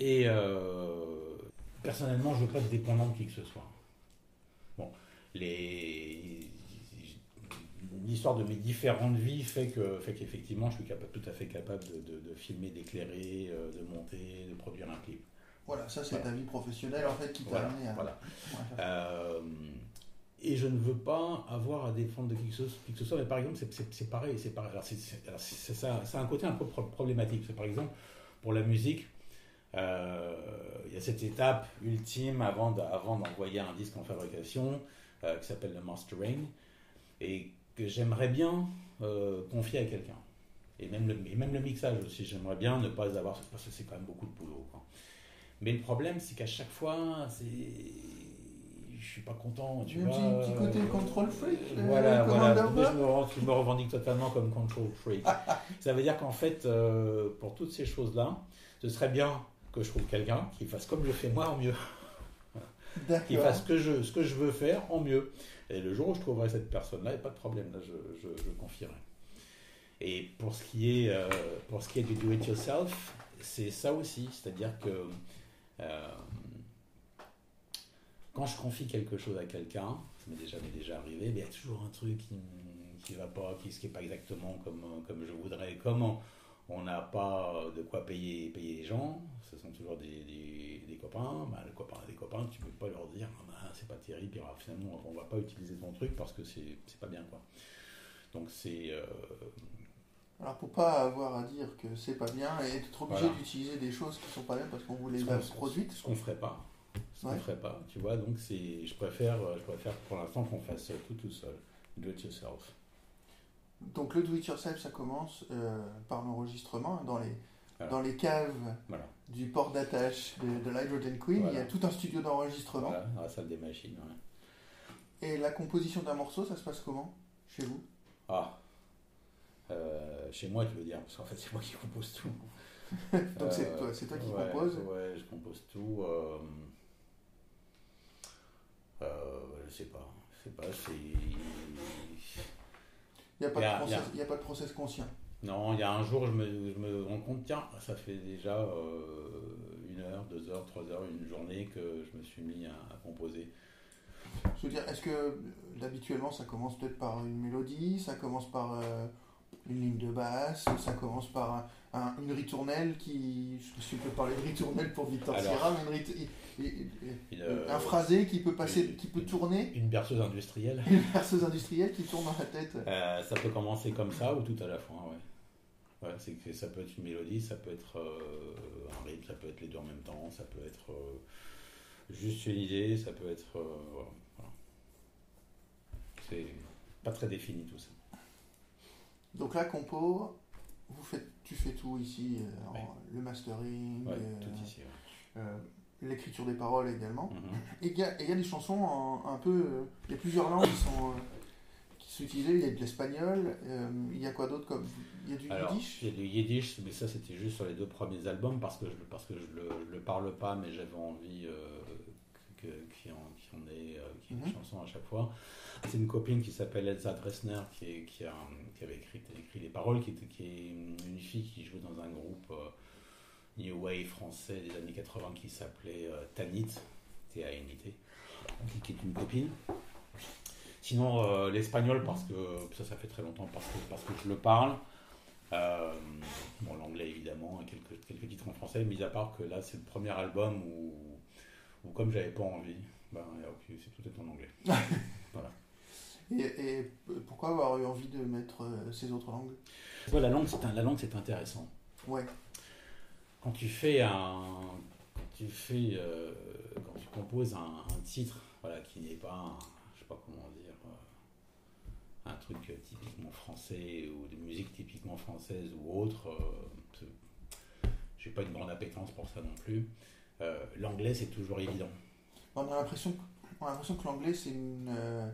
Et euh, personnellement, je ne veux pas être dépendant de qui que ce soit. Bon, les l'histoire de mes différentes vies fait que fait qu'effectivement, je suis capable, tout à fait capable de, de- de filmer, d'éclairer, euh, de monter, de produire un clip. Voilà, ça c'est Voilà. ta vie professionnelle en fait qui t'a Voilà, amené à. voilà. Ouais, Euh, et je ne veux pas avoir à défendre de qui que ce, soit, mais par exemple, c'est- pareil, c'est pareil. Alors, ça, c'est un côté un peu pro- problématique. C'est par exemple pour la musique, euh, il y a cette étape ultime avant de- avant d'envoyer un disque en fabrication euh, qui s'appelle le mastering et que j'aimerais bien euh, confier à quelqu'un. Et même, le, et même le mixage aussi, j'aimerais bien ne pas avoir, parce que c'est quand même beaucoup de boulot. quoi. Mais le problème, c'est qu'à chaque fois, c'est. Je suis pas content, tu vois. petit, petit côté euh, control freak, euh, Voilà, voilà. Je me, me revendique totalement comme control freak. [LAUGHS] Ça veut dire qu'en fait, euh, pour toutes ces choses-là, ce serait bien que je trouve quelqu'un qui fasse comme je fais moi en mieux, qui fasse ce que je, ce que je veux faire en mieux. Et le jour où je trouverai cette personne-là, il n'y a pas de problème, là, je, confierai. Et pour ce qui est, euh, pour ce qui est du do-it-yourself, c'est ça aussi, c'est-à-dire que euh, quand je confie quelque chose à quelqu'un, ça m'est déjà, déjà arrivé, mais il y a toujours un truc qui ne va pas, qui ne est pas exactement comme, comme je voudrais. Comment on n'a pas de quoi payer, payer les gens, ce sont toujours des, des, des copains, bah, les copains des copains, tu ne peux pas leur dire bah, c'est pas terrible, puis, alors, finalement on va pas utiliser ton truc parce que c'est pas bien quoi. Donc c'est euh, Alors pour pas avoir à dire que c'est pas bien et être obligé Voilà. d'utiliser des choses qui sont pas bien parce qu'on vous les a qu'on- produites. ce qu'on ferait pas. Ce qu'on ferait pas, tu vois. Donc c'est, je préfère, je préfère pour l'instant qu'on fasse tout tout seul. Do it yourself. Donc le do it yourself ça commence euh, par l'enregistrement dans les Voilà. dans les caves Voilà. du port d'attache de, de l'Hydrogen Queen. Il y a tout un studio d'enregistrement. Dans la salle des machines. ouais. Et la composition d'un morceau, ça se passe comment chez vous? Ah. Euh, chez moi, tu veux dire, parce qu'en fait, c'est moi qui compose tout. [LAUGHS] Donc c'est Euh, toi, c'est toi qui ouais, composes. Ouais, je compose tout. Euh, euh, je sais pas. Je sais pas, c'est. Il n'y a pas de process conscient. Non, il y a un jour, je me, je me rends compte, tiens, ça fait déjà euh, une heure, deux heures, trois heures, une journée que je me suis mis à, à composer. Je veux dire, est-ce que euh, habituellement ça commence peut-être par une mélodie, ça commence par euh, une ligne de basse, ça commence par un- un- une ritournelle qui. Je sais pas si on peut parler de ritournelle pour Victor Alors. Sierra, mais une rit- un phrasé qui peut passer, qui peut tourner, Une berceuse industrielle. une perceuse industrielle qui tourne dans la tête. Euh, ça peut commencer comme ça ou tout à la fois, ouais. Ouais, c'est que ça peut être une mélodie, ça peut être euh, un rythme, ça peut être les deux en même temps, ça peut être euh, juste une idée, ça peut être. euh, voilà, voilà. C'est pas très défini tout ça. Donc là, compo, vous faites, tu fais tout ici, Ouais. le mastering, Ouais, tout ici. ouais. l'écriture des paroles également. Mhm. Et il y, y a des chansons en- un peu. il y a plusieurs langues qui sont, Il y a de l'espagnol. euh, il y a quoi d'autre comme Il y a du Alors, yiddish il y a du yiddish, mais ça c'était juste sur les deux premiers albums parce que je, parce que je le, je le parle pas, mais j'avais envie euh, qu'il y, en- qu'il y en ait, euh, y ait Mhm. des chansons à chaque fois. C'est une copine qui s'appelle Elsa Dressner qui, est- qui, a, qui avait écrit, écrit les paroles, qui, était, qui est une fille qui jouait dans un groupe euh, New Wave français des années 80 qui s'appelait Tanit, T-A-N-I-T, qui est une copine. Sinon, euh, l'espagnol, parce que ça, ça fait très longtemps, parce que, parce que je le parle. Euh, bon, l'anglais évidemment, quelques, quelques titres en français, mis à part que là c'est le premier album où, où comme j'avais pas envie, ben, c'est tout est en anglais. [LAUGHS] et, et pourquoi avoir eu envie de mettre euh, ces autres langues? La langue c'est la langue c'est intéressant. Ouais. Quand tu fais un, quand tu fais, euh, quand tu composes un, un titre, voilà, qui n'est pas, un- je sais pas comment dire, un truc typiquement français ou de musique typiquement française ou autre, euh, j'ai pas une grande appétence pour ça non plus. Euh, L'anglais c'est toujours évident. On a l'impression que, on a l'impression que l'anglais, c'est une, euh,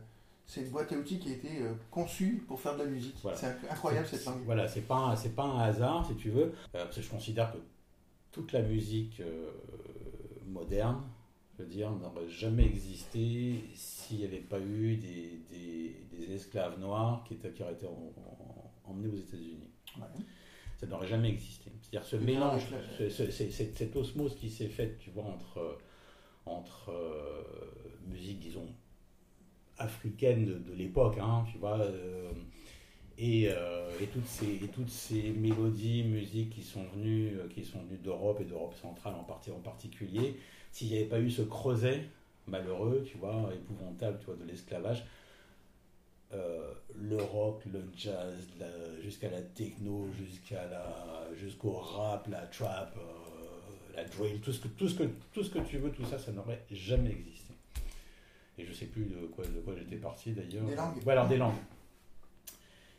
c'est une boîte à outils qui a été conçue pour faire de la musique. Voilà. C'est inc- incroyable cette langue. Voilà, c'est pas, un- c'est pas un hasard, si tu veux. Parce que je considère que toute la musique euh, moderne, je veux dire, n'aurait jamais existé s'il n'y avait pas eu des, des- des esclaves noirs qui, étaient, qui auraient été en- en- emmenés aux États-Unis. Ouais. Ça n'aurait jamais existé. C'est-à-dire ce mélange, ce- ce- cette osmose qui s'est faite, tu vois, entre, entre euh, musique, disons, africaine de, de l'époque, hein, tu vois, euh, et, euh, et, toutes ces, et toutes ces mélodies, musiques qui sont venues, qui sont venues d'Europe et d'Europe centrale en, partie, en particulier, s'il n'y avait pas eu ce creuset malheureux, tu vois, épouvantable, tu vois, de l'esclavage, euh, le rock, le jazz, jusqu'à la techno, jusqu'à la, jusqu'au rap, la trap, euh, la drill, tout ce, que, tout, ce que, tout ce que tu veux, tout ça, ça n'aurait jamais existé. Et je sais plus de quoi, de quoi j'étais parti d'ailleurs. Des langues. Alors des langues.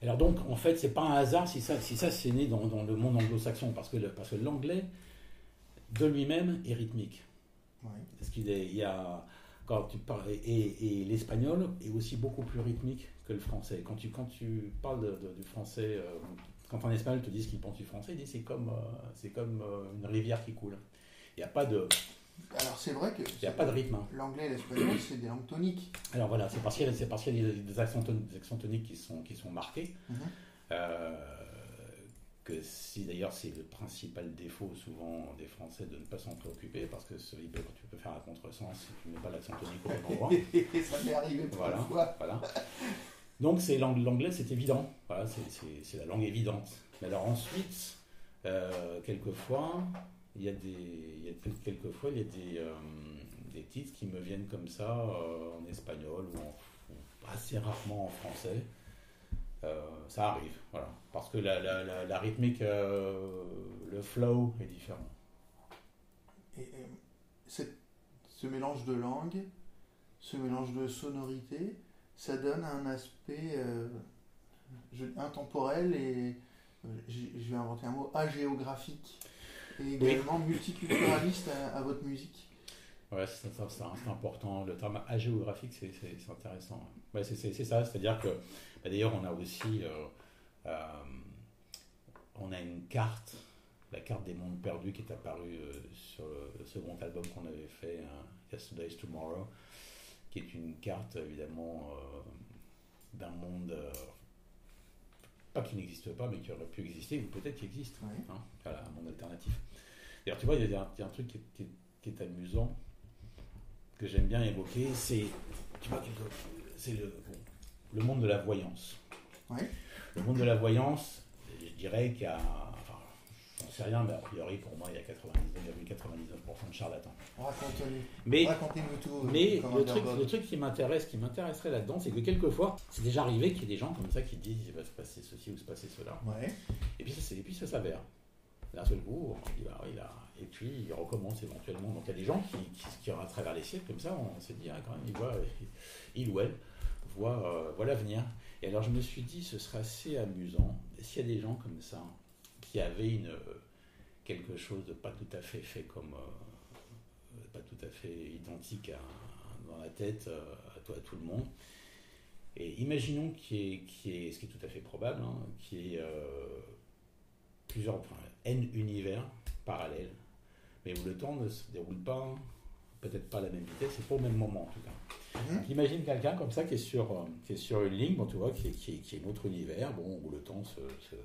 Alors donc, en fait, c'est pas un hasard si ça, si ça c'est né dans, dans le monde anglo-saxon, parce que, le- parce que l'anglais, de lui-même, est rythmique. Ouais. Parce qu'il y a, quand tu parles, et, et l'espagnol est aussi beaucoup plus rythmique que le français. Quand tu, quand tu parles de- de- du français, euh, quand en espagnol te disent qu'ils pensent du français, ils disent c'est comme, euh, c'est comme euh, une rivière qui coule. Il n'y a pas de, Alors c'est vrai que il y a pas de rythme. hein. l'anglais et l'espagnol, c'est des langues toniques. Alors voilà, c'est parce qu'il y a, c'est parce qu'il y a des, accents, ton- des accents toniques qui sont, qui sont marqués. Mhm. Euh, que si d'ailleurs c'est le principal défaut souvent des Français de ne pas s'en préoccuper parce que ce- tu peux faire un contresens si tu ne mets pas l'accent tonique au bon endroit. [LAUGHS] Ça m'est arrivé Voilà. Voilà. Donc c'est l'ang- l'anglais, c'est évident. Voilà, c'est- la langue évidente. Mais alors ensuite, euh, quelquefois, il y a des, il y a quel- quelquefois il y a des, euh, des titres qui me viennent comme ça euh, en espagnol ou, en- ou assez rarement en français. Euh, ça arrive, voilà. Parce que la, la, la, la rythmique, euh, le flow est différent. Et, ce mélange de langues, ce mélange de sonorités, ça donne un aspect euh, intemporel et euh, je vais inventer un mot agéographique et également multiculturaliste à, à votre musique. Ouais, c'est important. Le terme agéographique, c'est intéressant. Ouais, c'est ça, c'est-à-dire que d'ailleurs, on a aussi euh, euh, on a une carte, la carte des mondes perdus qui est apparue euh, sur le second album qu'on avait fait, hein, Yesterday's Tomorrow, qui est une carte évidemment d'un monde pas qui n'existe pas, mais qui aurait pu exister, ou peut-être qui existe. Ouais. Hein, voilà, un monde alternatif. D'ailleurs, tu vois, il y a un, il y a un truc qui est, qui est- qui est amusant, que j'aime bien évoquer, c'est, tu vois, c'est le, bon, le monde de la voyance. Ouais. Le monde de la voyance, je dirais qu'il y a, enfin, j'en sais rien, mais a priori, pour moi, il y a 99,99% de charlatans. Mais Racontez-nous tout. euh, mais le truc, le truc qui m'intéresse, qui m'intéresserait là-dedans, c'est que quelquefois, c'est déjà arrivé qu'il y ait des gens comme ça qui disent il va se passer ceci ou se passer cela. Ouais. Et puis ça, et puis ça s'avère. D'un seul coup, on dit, bah oui, là. Et puis il recommence éventuellement. Donc il y a des gens qui, qui, qui, à travers les siècles, comme ça, on s'est dit, ah, quand même, il, voit, il ou elle voit, euh, voit l'avenir. Et alors je me suis dit, ce serait assez amusant s'il y a des gens comme ça qui avaient une, euh, quelque chose de pas tout à fait fait comme. euh, pas tout à fait identique dans la tête à, toi, à tout le monde. Et imaginons qu'il y ait, ce qui est tout à fait probable, hein, qu'il y ait plusieurs, N univers parallèles, mais où le temps ne se déroule pas, peut-être pas à la même vitesse, et pas au même moment en tout cas. Mhm. Donc, Imagine quelqu'un comme ça qui est sur, euh, qui est sur une ligne, bon, tu vois, qui est, qui qui est un autre univers, bon, où le temps se, se,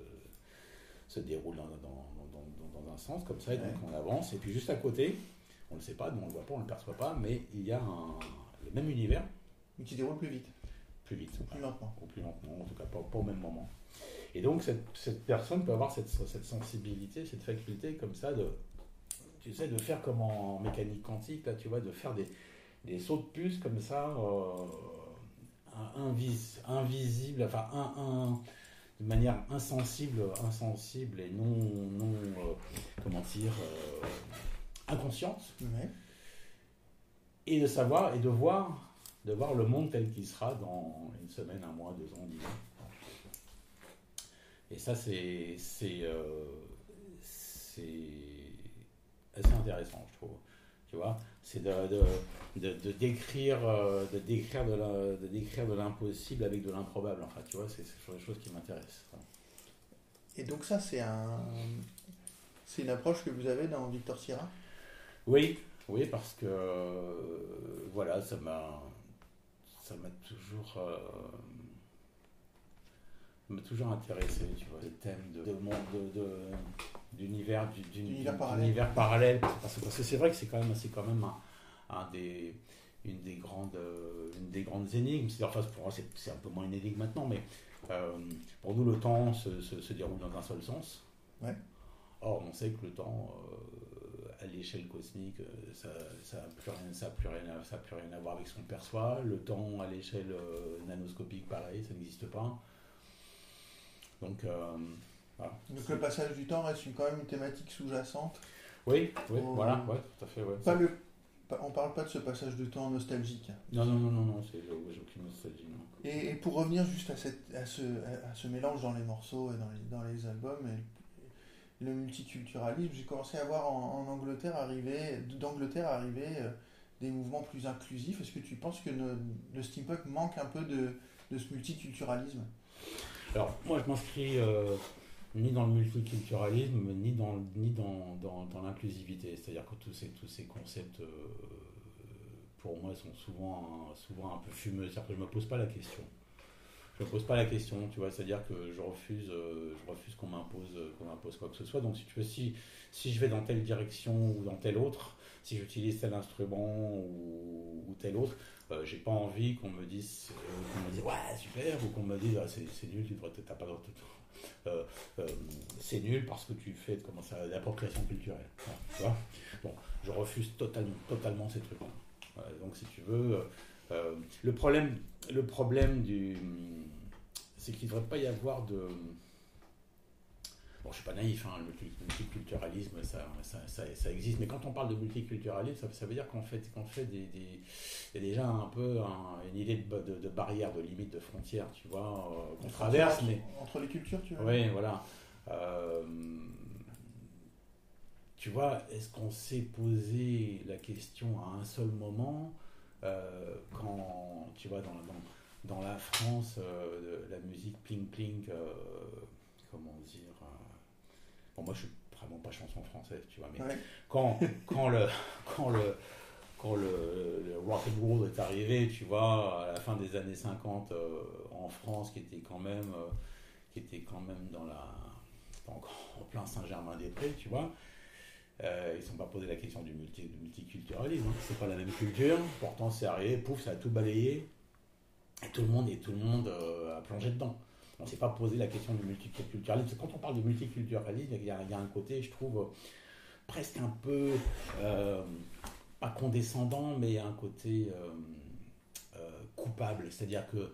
se déroule dans, dans, dans, dans- un sens comme ça, et donc on avance, et puis juste à côté, on ne le sait pas, nous on ne le voit pas, on ne le perçoit pas, mais il y a un- le même univers, Mais qui déroule plus vite, plus vite. plus lentement. ou plus lentement, en tout cas pas, pas au même moment. Et donc cette, cette personne peut avoir cette, cette sensibilité, cette faculté comme ça de, tu sais, de faire comme en mécanique quantique, là, tu vois, de faire des, des sauts de puce comme ça, euh, invis- invisibles, enfin un, un- de manière insensible, insensible et non, non euh, comment dire, euh, inconsciente Ouais. et de savoir et de voir, de voir le monde tel qu'il sera dans une semaine, un mois, deux ans, dix ans. Et ça, c'est c'est euh, assez intéressant, je trouve. Tu vois, c'est de, de, de, de décrire euh, de décrire de la- de décrire de l'impossible avec de l'improbable. Enfin, tu vois, c'est toujours des choses qui m'intéressent. Et donc ça, c'est un, c'est une approche que vous avez dans Victor Sierra? Oui, oui, parce que euh, voilà, ça m'a, ça m'a toujours, euh, m'a toujours intéressé, tu vois, les thèmes de, d'univers, D'univers parallèle. parce que c'est vrai que c'est quand même, c'est quand même un, un des, une des grandes, euh, une des grandes énigmes. Enfin, pour moi, c'est, un peu moins une énigme maintenant, mais euh, pour nous, le temps se, se- se déroule dans un seul sens. Ouais. Or, on sait que le temps, euh, à l'échelle cosmique, ça ça n'a plus, rien- ça plus, ça plus rien à voir avec ce qu'on perçoit. Le temps, à l'échelle euh, nanoscopique, pareil, ça n'existe pas. Donc, voilà. Donc le passage du temps reste quand même une thématique sous-jacente. Oui, oui, voilà, ouais, tout à fait. Ouais. Pas le, pas- on parle pas de ce passage de temps nostalgique. Non, non, non, non, non, c'est, j'ai j'ai aucune nostalgie. non. Et, et pour revenir juste à, cette, à, ce, à, à ce mélange dans les morceaux et dans les, dans les albums, et le multiculturalisme, j'ai commencé à voir en, en Angleterre arriver, d'Angleterre arriver euh, des mouvements plus inclusifs. Est-ce que tu penses que ne- le steampunk manque un peu de, de ce multiculturalisme? Alors, moi, je m'inscris euh, ni dans le multiculturalisme, ni dans, ni dans, dans, l'inclusivité. C'est-à-dire que tous ces, tous ces concepts, euh, pour moi, sont souvent un, souvent un peu fumeux. C'est-à-dire que je ne me pose pas la question. Je ne me pose pas la question, tu vois. C'est-à-dire que je refuse, euh, je refuse qu'on m'impose, qu'on m'impose quoi que ce soit. Donc, si tu veux, si, si je vais dans telle direction ou dans telle autre, si j'utilise tel instrument ou, tel autre, euh, j'ai pas envie qu'on me dise, euh, ouais super ou qu'on me dise ah, c'est, nul, tu t'as pas le droit de- euh, euh, c'est nul parce que tu fais comment ça l'appropriation culturelle. Tu vois bon, je refuse totalement, totalement ces trucs-là. Donc si tu veux, euh, le problème, le problème du, c'est qu'il ne devrait pas y avoir de Bon, je suis pas naïf, hein, le multi- multiculturalisme, ça, ça, ça, ça existe, mais quand on parle de multiculturalisme, ça, veut dire qu'en fait, qu'en fait des, des- il y a déjà un peu un- une idée de, de, de barrière, de limite, de frontière, tu vois, euh, qu'on traverse, entre, mais... entre les cultures, tu vois Oui, voilà. Euh, tu vois, est-ce qu'on s'est posé la question à un seul moment euh, quand, tu vois, dans, dans, dans la France, euh, la musique pling pling, comment dire moi, je suis vraiment pas chanson française, tu vois, mais Ouais. quand, [LAUGHS] quand le quand le quand le, le rock and roll est arrivé, tu vois, à la fin des années 50 euh, en France, qui était quand même euh, qui était quand même dans la. encore en plein Saint-Germain-des-Prés, tu vois. Euh, ils ne sont pas posé la question du, multi, du multiculturalisme. Hein. C'est pas la même culture. Pourtant, c'est arrivé, pouf, ça a tout balayé. Et tout le monde, et tout le monde a plongé dedans. On ne s'est pas posé la question du multiculturalisme. Quand on parle de multiculturalisme, il y, a, il y a un côté, je trouve, presque un peu, euh, pas condescendant, mais un côté euh, euh, coupable. C'est-à-dire que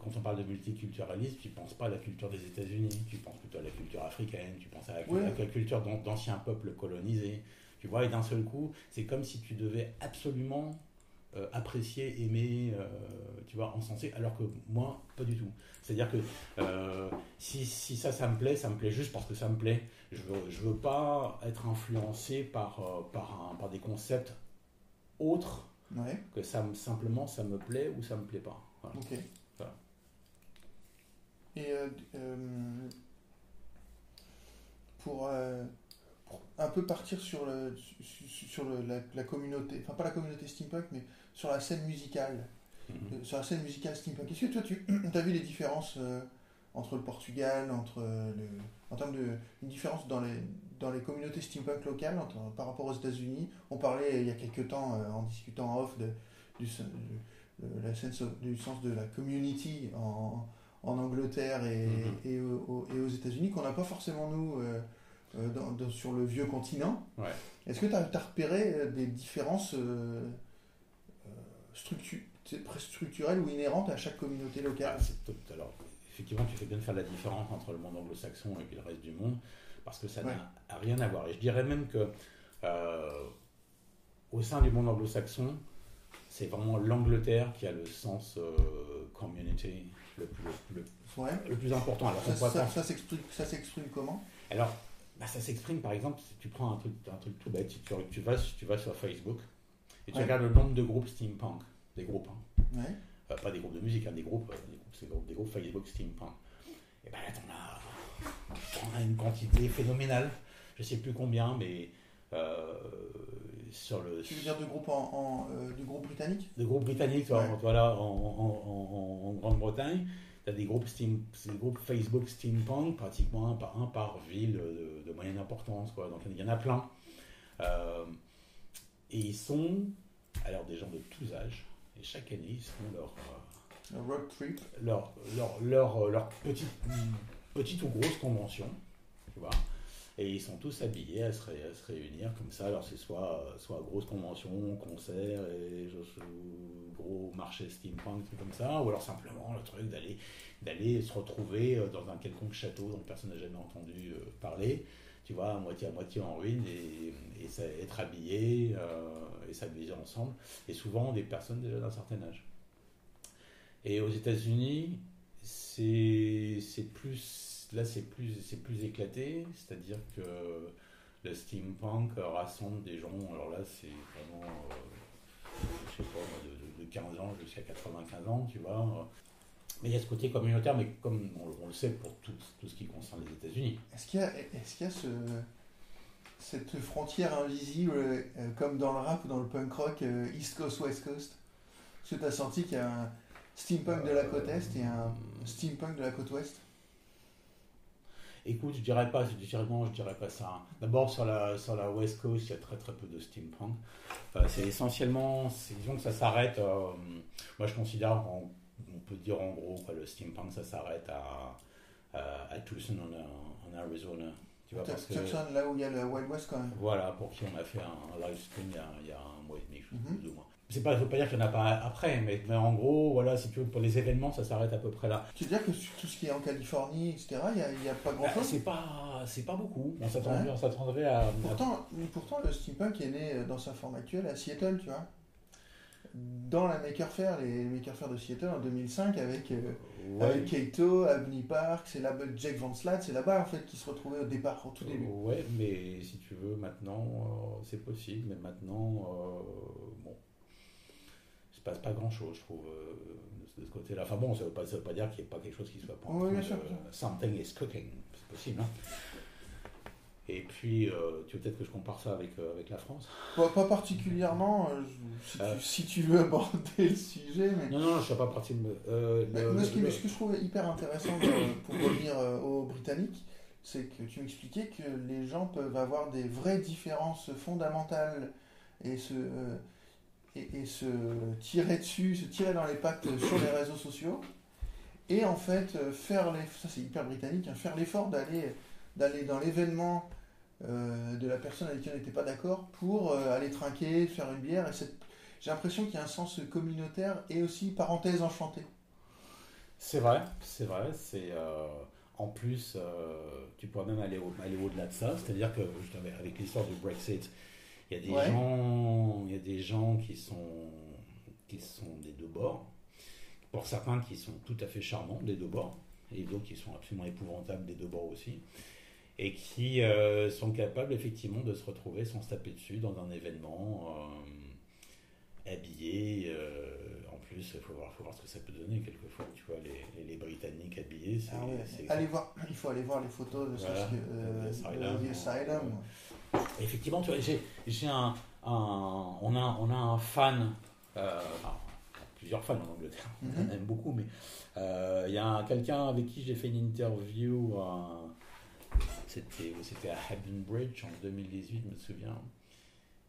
quand on parle de multiculturalisme, tu ne penses pas à la culture des États-Unis, tu penses plutôt à la culture africaine, tu penses à la, Ouais. à la culture d'an- d'anciens peuples colonisés. Tu vois, et d'un seul coup, c'est comme si tu devais absolument euh, apprécier, aimer, euh, tu vois, encenser, alors que moi, pas du tout. C'est-à-dire que euh, si, si ça, ça me plaît, ça me plaît juste parce que ça me plaît. Je veux, je veux pas être influencé par, euh, par, un- par des concepts autres Ouais, que ça me, simplement ça me plaît ou ça me plaît pas. Voilà. Et pour, un peu partir sur, le, sur, sur le- la, la communauté, enfin pas la communauté steampunk, mais sur la scène musicale, Mhm. euh, sur la scène musicale steampunk. Est-ce que toi tu [CLEARS THROAT] as vu les différences euh, entre le Portugal, entre euh, le, en termes de une différence dans les dans les communautés steampunk locales par rapport aux États-Unis? On parlait il y a quelques temps euh, en discutant en off de, du, de- la of- du sens de la community en, en Angleterre et, Mhm. et, au- au- et aux États-Unis qu'on n'a pas forcément nous euh, dans- dans- sur le vieux continent. Ouais. Est-ce que tu as, repéré des différences euh, structu- c'est presque structurelles ou inhérentes à chaque communauté locale Ah, alors, effectivement, tu fais bien de faire la différence entre le monde anglo-saxon et puis le reste du monde, parce que ça Ouais. n'a rien à voir. Et je dirais même que euh, au sein du monde anglo-saxon, c'est vraiment l'Angleterre qui a le sens euh, community le plus, le, Ouais. le plus important. Alors, Ça, ça- ça s'exprime ça s'exprime comment? Alors bah, ça s'exprime par exemple si tu prends un truc, un truc tout bête, si tu, tu, vas, si tu vas sur Facebook et tu Ouais. regardes le nombre de groupes steampunk, des groupes, hein, Ouais. euh, pas des groupes de musique, hein, des groupes, euh, des groupes, des groupes, des groupes Facebook steampunk. Et ben là, t'en as, une quantité phénoménale. Je sais plus combien, mais euh, sur le Tu veux dire de groupe en, en, euh, du groupe britannique de groupes britanniques, Ouais. voilà, en, en- en- en Grande-Bretagne, tu as des groupes, steam, des groupes Facebook steampunk, pratiquement un par, un par ville de, de moyenne importance. Quoi. Donc il y en a plein. Euh, et ils sont, alors des gens de tous âges, et chaque année, ils font leur, euh, Le road trip. leur, leur, leur, euh, leur petite, petite ou grosse convention, tu vois. Et ils sont tous habillés à se, ré- à se réunir comme ça. Alors c'est soit, soit grosse convention, concert, et gros marché steampunk, truc comme ça, ou alors simplement le truc d'aller d'aller se retrouver euh, dans un quelconque château dont personne n'a jamais entendu parler, tu vois, à moitié à moitié en ruine, et, et être habillé euh, et s'amuser ensemble. Et souvent des personnes déjà d'un certain âge. Et aux États-Unis, c'est plus là c'est plus c'est plus éclaté, c'est-à-dire que le steampunk rassemble des gens. Alors là, c'est vraiment euh, je sais pas de 15 ans jusqu'à 95 ans, tu vois. Mais il y a ce côté communautaire, mais comme on, on le sait pour tout, tout ce qui concerne les États-Unis. Est-ce qu'il y a, est-ce qu'il y a ce, cette frontière invisible, euh, comme dans le rap ou dans le punk rock, euh, East Coast, West Coast? Est-ce que tu as senti qu'il y a un steampunk de la côte Est et un steampunk de la côte Ouest? Écoute, je dirais pas, je dirais non, je dirais pas ça. D'abord sur la sur la West Coast, il y a très très peu de steampunk. Euh, c'est essentiellement, c'est- disons que ça s'arrête. euh, moi, je considère, en- on peut dire en gros, quoi, le steampunk, ça s'arrête à, à à Tucson en, en Arizona. Tu vois, parce que Tucson, là où il y a le Wild West quand même. voilà, pour qui on a fait un live stream il y a, il y a un mois et demi, je Mhm. plus ou moins. C'est pas, ça veut pas dire qu'il n'y en a pas après, mais, mais en gros, voilà, si tu veux, pour les événements, ça s'arrête à peu près là. Tu veux dire que sur tout ce qui est en Californie, etc., il n'y a, pas Bah, grand-chose c'est pas, c'est pas beaucoup. On s'attendrait, on s'attendrait à, à Pourtant, pourtant, le steampunk est né dans sa forme actuelle à Seattle, tu vois. Dans la Maker Faire, les Maker Faire de Seattle en 2005 avec, euh, Ouais. avec Kaito, Abney Park, c'est là Jack Van Slat, c'est là-bas en fait qui se retrouvait au départ, au tout début. Ouais, mais si tu veux, maintenant, euh, c'est possible, mais maintenant, euh, bon, il se passe pas grand-chose, je trouve, euh, de, ce côté-là. Enfin bon, ça veut pas, ça veut pas dire qu'il n'y ait pas quelque chose qui soit pas Oui, bien sûr. Something is cooking, c'est possible. hein. Et puis, euh, tu veux peut-être que je compare ça avec, euh, avec la France? Pas, pas particulièrement, euh, si, tu, si tu veux aborder le sujet, mais. Non, non, je ne suis pas parti de le- moi, ce, qui- le- ce que je trouve hyper intéressant pour revenir aux Britanniques, c'est que tu m'expliquais que les gens peuvent avoir des vraies différences fondamentales et se, et, et se tirer dessus, se tirer dans les pattes sur les réseaux sociaux. Et en fait, faire les, ça c'est hyper britannique, hein, faire l'effort d'aller d'aller dans l'événement euh, de la personne avec qui on n'était pas d'accord pour euh, aller trinquer, faire une bière. Et cette- j'ai l'impression qu'il y a un sens communautaire et aussi parenthèse enchantée. C'est vrai, c'est vrai. C'est euh, en plus, tu pourrais même aller, au- aller au-delà de ça. C'est-à-dire que avec l'histoire du Brexit, il y a des Ouais. gens, il y a des gens qui sont qui sont des deux bords. Pour certains, qui sont tout à fait charmants des deux bords, et d'autres qui sont absolument épouvantables des deux bords aussi, et qui euh, sont capables effectivement de se retrouver sans se taper dessus dans un événement euh, habillé. euh, en plus, il faut voir, faut voir ce que ça peut donner quelquefois. Tu vois, les, les, les Britanniques habillés, c'est. Ah ouais. Allez voir, il faut aller voir les photos de Voilà, ce que, Asylum. de The Asylum. Effectivement, tu vois, j'ai, un, un- on, a, on a un fan, plusieurs fans en Angleterre, [LAUGHS] on en Mhm. aime beaucoup, mais il y a un- quelqu'un avec qui j'ai fait une interview, c'était, c'était à Hampton Bridge en 2018, je me souviens.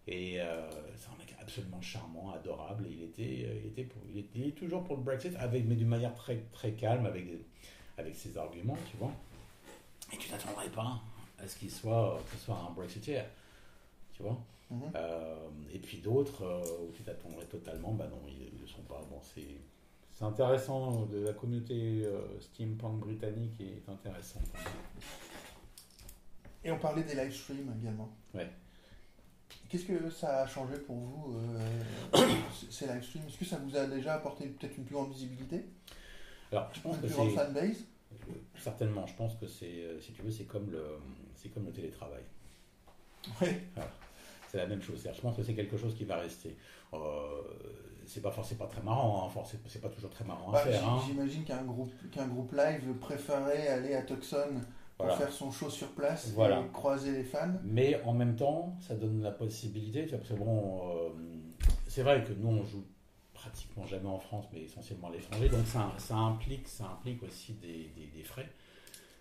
Et euh, c'est un mec absolument charmant, adorable. Et il était, euh, il était, pour- il était- il est toujours pour le Brexit, avec, mais d'une manière très, très calme, avec, des- avec ses arguments, tu vois. Et tu t'attendrais pas à ce qu'il soit, que ce soit un Brexiteer, tu vois. Mhm. Euh, et puis d'autres où tu t'attendrais totalement, bah non, ils ne sont pas. Bon, c'est, c'est intéressant, la communauté steampunk britannique est intéressante. Et on parlait des live streams également. Ouais. Qu'est-ce que ça a changé pour vous, euh, [COUGHS] ces- live streams? Est-ce que ça vous a déjà apporté peut-être une plus grande visibilité? Alors, je pense Une que plus grande fanbase? Euh, certainement. Je pense que c'est, euh, si tu veux, c'est comme le, c'est comme le télétravail. Oui. C'est la même chose. Je pense que c'est quelque chose qui va rester. Euh, c'est pas forcément pas très marrant. Hein. C'est pas toujours très marrant à Bah, faire. hein. J'imagine qu'un groupe, qu'un groupe live préférait aller à Tucson pour Voilà. faire son show sur place Voilà. et croiser les fans. Mais en même temps, ça donne la possibilité, parce que bon, euh, c'est vrai que nous on joue pratiquement jamais en France, mais essentiellement à l'étranger, donc ça, ça implique, ça implique aussi des, des- des frais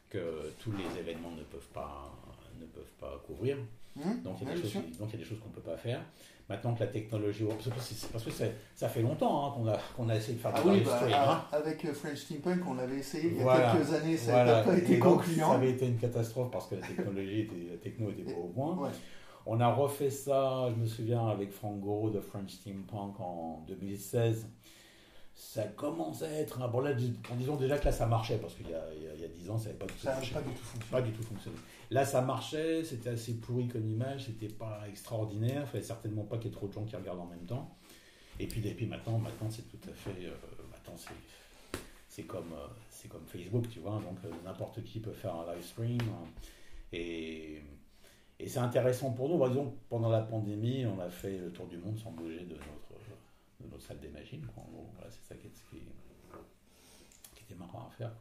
que tous les événements ne peuvent pas, ne peuvent pas couvrir. Hum Donc il y a des choses, qu'on peut pas faire. Maintenant que la technologie, parce que c'est- c'est parce que ça fait longtemps hein, qu'on a, qu'on a essayé de faire Ah des oui, bah, hein. avec euh, French Steampunk, on l'avait essayé il y a Voilà. quelques années, ça Voilà. n'a pas été concluant. Ça avait été une catastrophe parce que la technologie était, la techno était pas au point. Ouais. On a refait ça, je me souviens, avec Frank Goro de French Steampunk en 2016. Ça commence à être un. Bon, là, dis- en disant déjà que là, ça marchait, parce qu'il y a, il y a- il y a 10 ans, ça n'avait pas pas. Pas du tout fonctionné. Là, ça marchait, c'était assez pourri comme image, c'était pas extraordinaire, il fallait certainement pas qu'il y ait trop de gens qui regardent en même temps. Et puis, et puis maintenant, maintenant c'est tout à fait. euh, c'est, comme, euh, comme Facebook, tu vois, donc euh, n'importe qui peut faire un live stream. hein. et, c'est intéressant pour nous. Par pendant la pandémie, on a fait le tour du monde sans bouger de notre, de salle des machines. voilà, c'est ça qui, qui, qui était marrant à faire.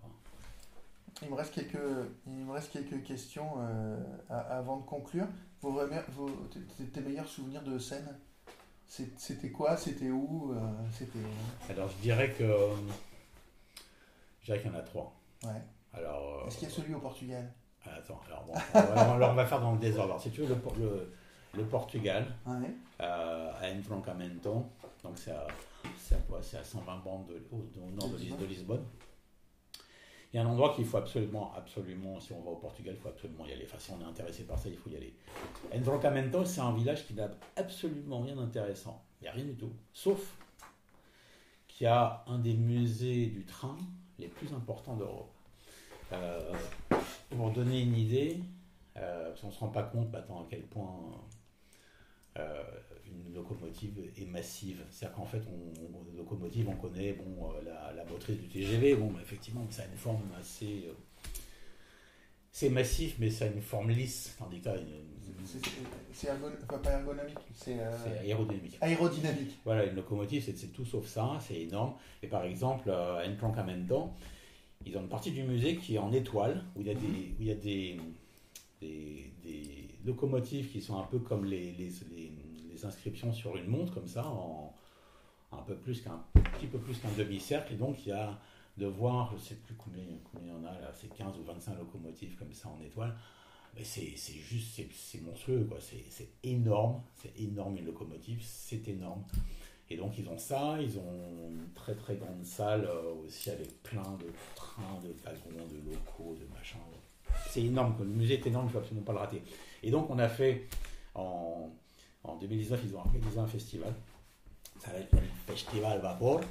Il me reste quelques, il me reste quelques questions euh, avant de conclure. Vos, vos, tes- meilleurs souvenirs de scène C'était quoi C'était où euh, C'était. Alors je dirais que euh, je dirais qu'il y en a trois. Ouais. Alors euh, Est-ce qu'il y a celui au Portugal? Attends, alors, bon, on, va, alors, on va faire dans le désordre. Alors, si tu veux le, le, le Portugal Ouais. euh, à Entroncamento, donc c'est à, à à 120 bandes de, au, au nord de, de Lisbonne. Il y a un endroit qu'il faut absolument, absolument, si on va au Portugal, il faut absolument y aller. Enfin, si on est intéressé par ça, il faut y aller. Entroncamento, c'est un village qui n'a absolument rien d'intéressant. Il n'y a rien du tout. Sauf qu'il y a un des musées du train les plus importants d'Europe. Euh, pour donner une idée, euh, parce qu'on ne se rend pas compte maintenant à quel point euh, une locomotive est massive. C'est-à-dire qu'en fait, on, on- une locomotive, on connaît bon, euh, la, la motrice du TGV, bon, bah, effectivement, ça a une forme assez. euh, c'est massif, mais ça a une forme lisse, tandis que là, une- C'est- ergon- enfin, pas ergonomique, c'est euh, c'est aérodynamique. aérodynamique. Voilà, une locomotive, c'est tout sauf ça, c'est énorme. Et par exemple, à Entroncamento, ils ont une partie du musée qui est en étoile, où il y a des, où il y a des, des, des, locomotives qui sont un peu comme les, les, les- les inscriptions sur une montre, comme ça, en un peu plus qu'un petit peu plus qu'un demi-cercle. Et donc, il y a de voir, je ne sais plus combien, combien il y en a là, c'est 15 ou 25 locomotives comme ça en étoile. Mais c'est juste, c'est- monstrueux, quoi. C'est énorme, c'est énorme une locomotive, c'est énorme. Et donc ils ont ça, ils ont une très très grande salle euh, aussi avec plein de trains, de wagons, de locaux, de machins. C'est énorme, le musée est énorme, il ne faut absolument pas le rater. Et donc on a fait, en, en 2019, ils ont organisé un festival. Ça va être le Festival Vapor.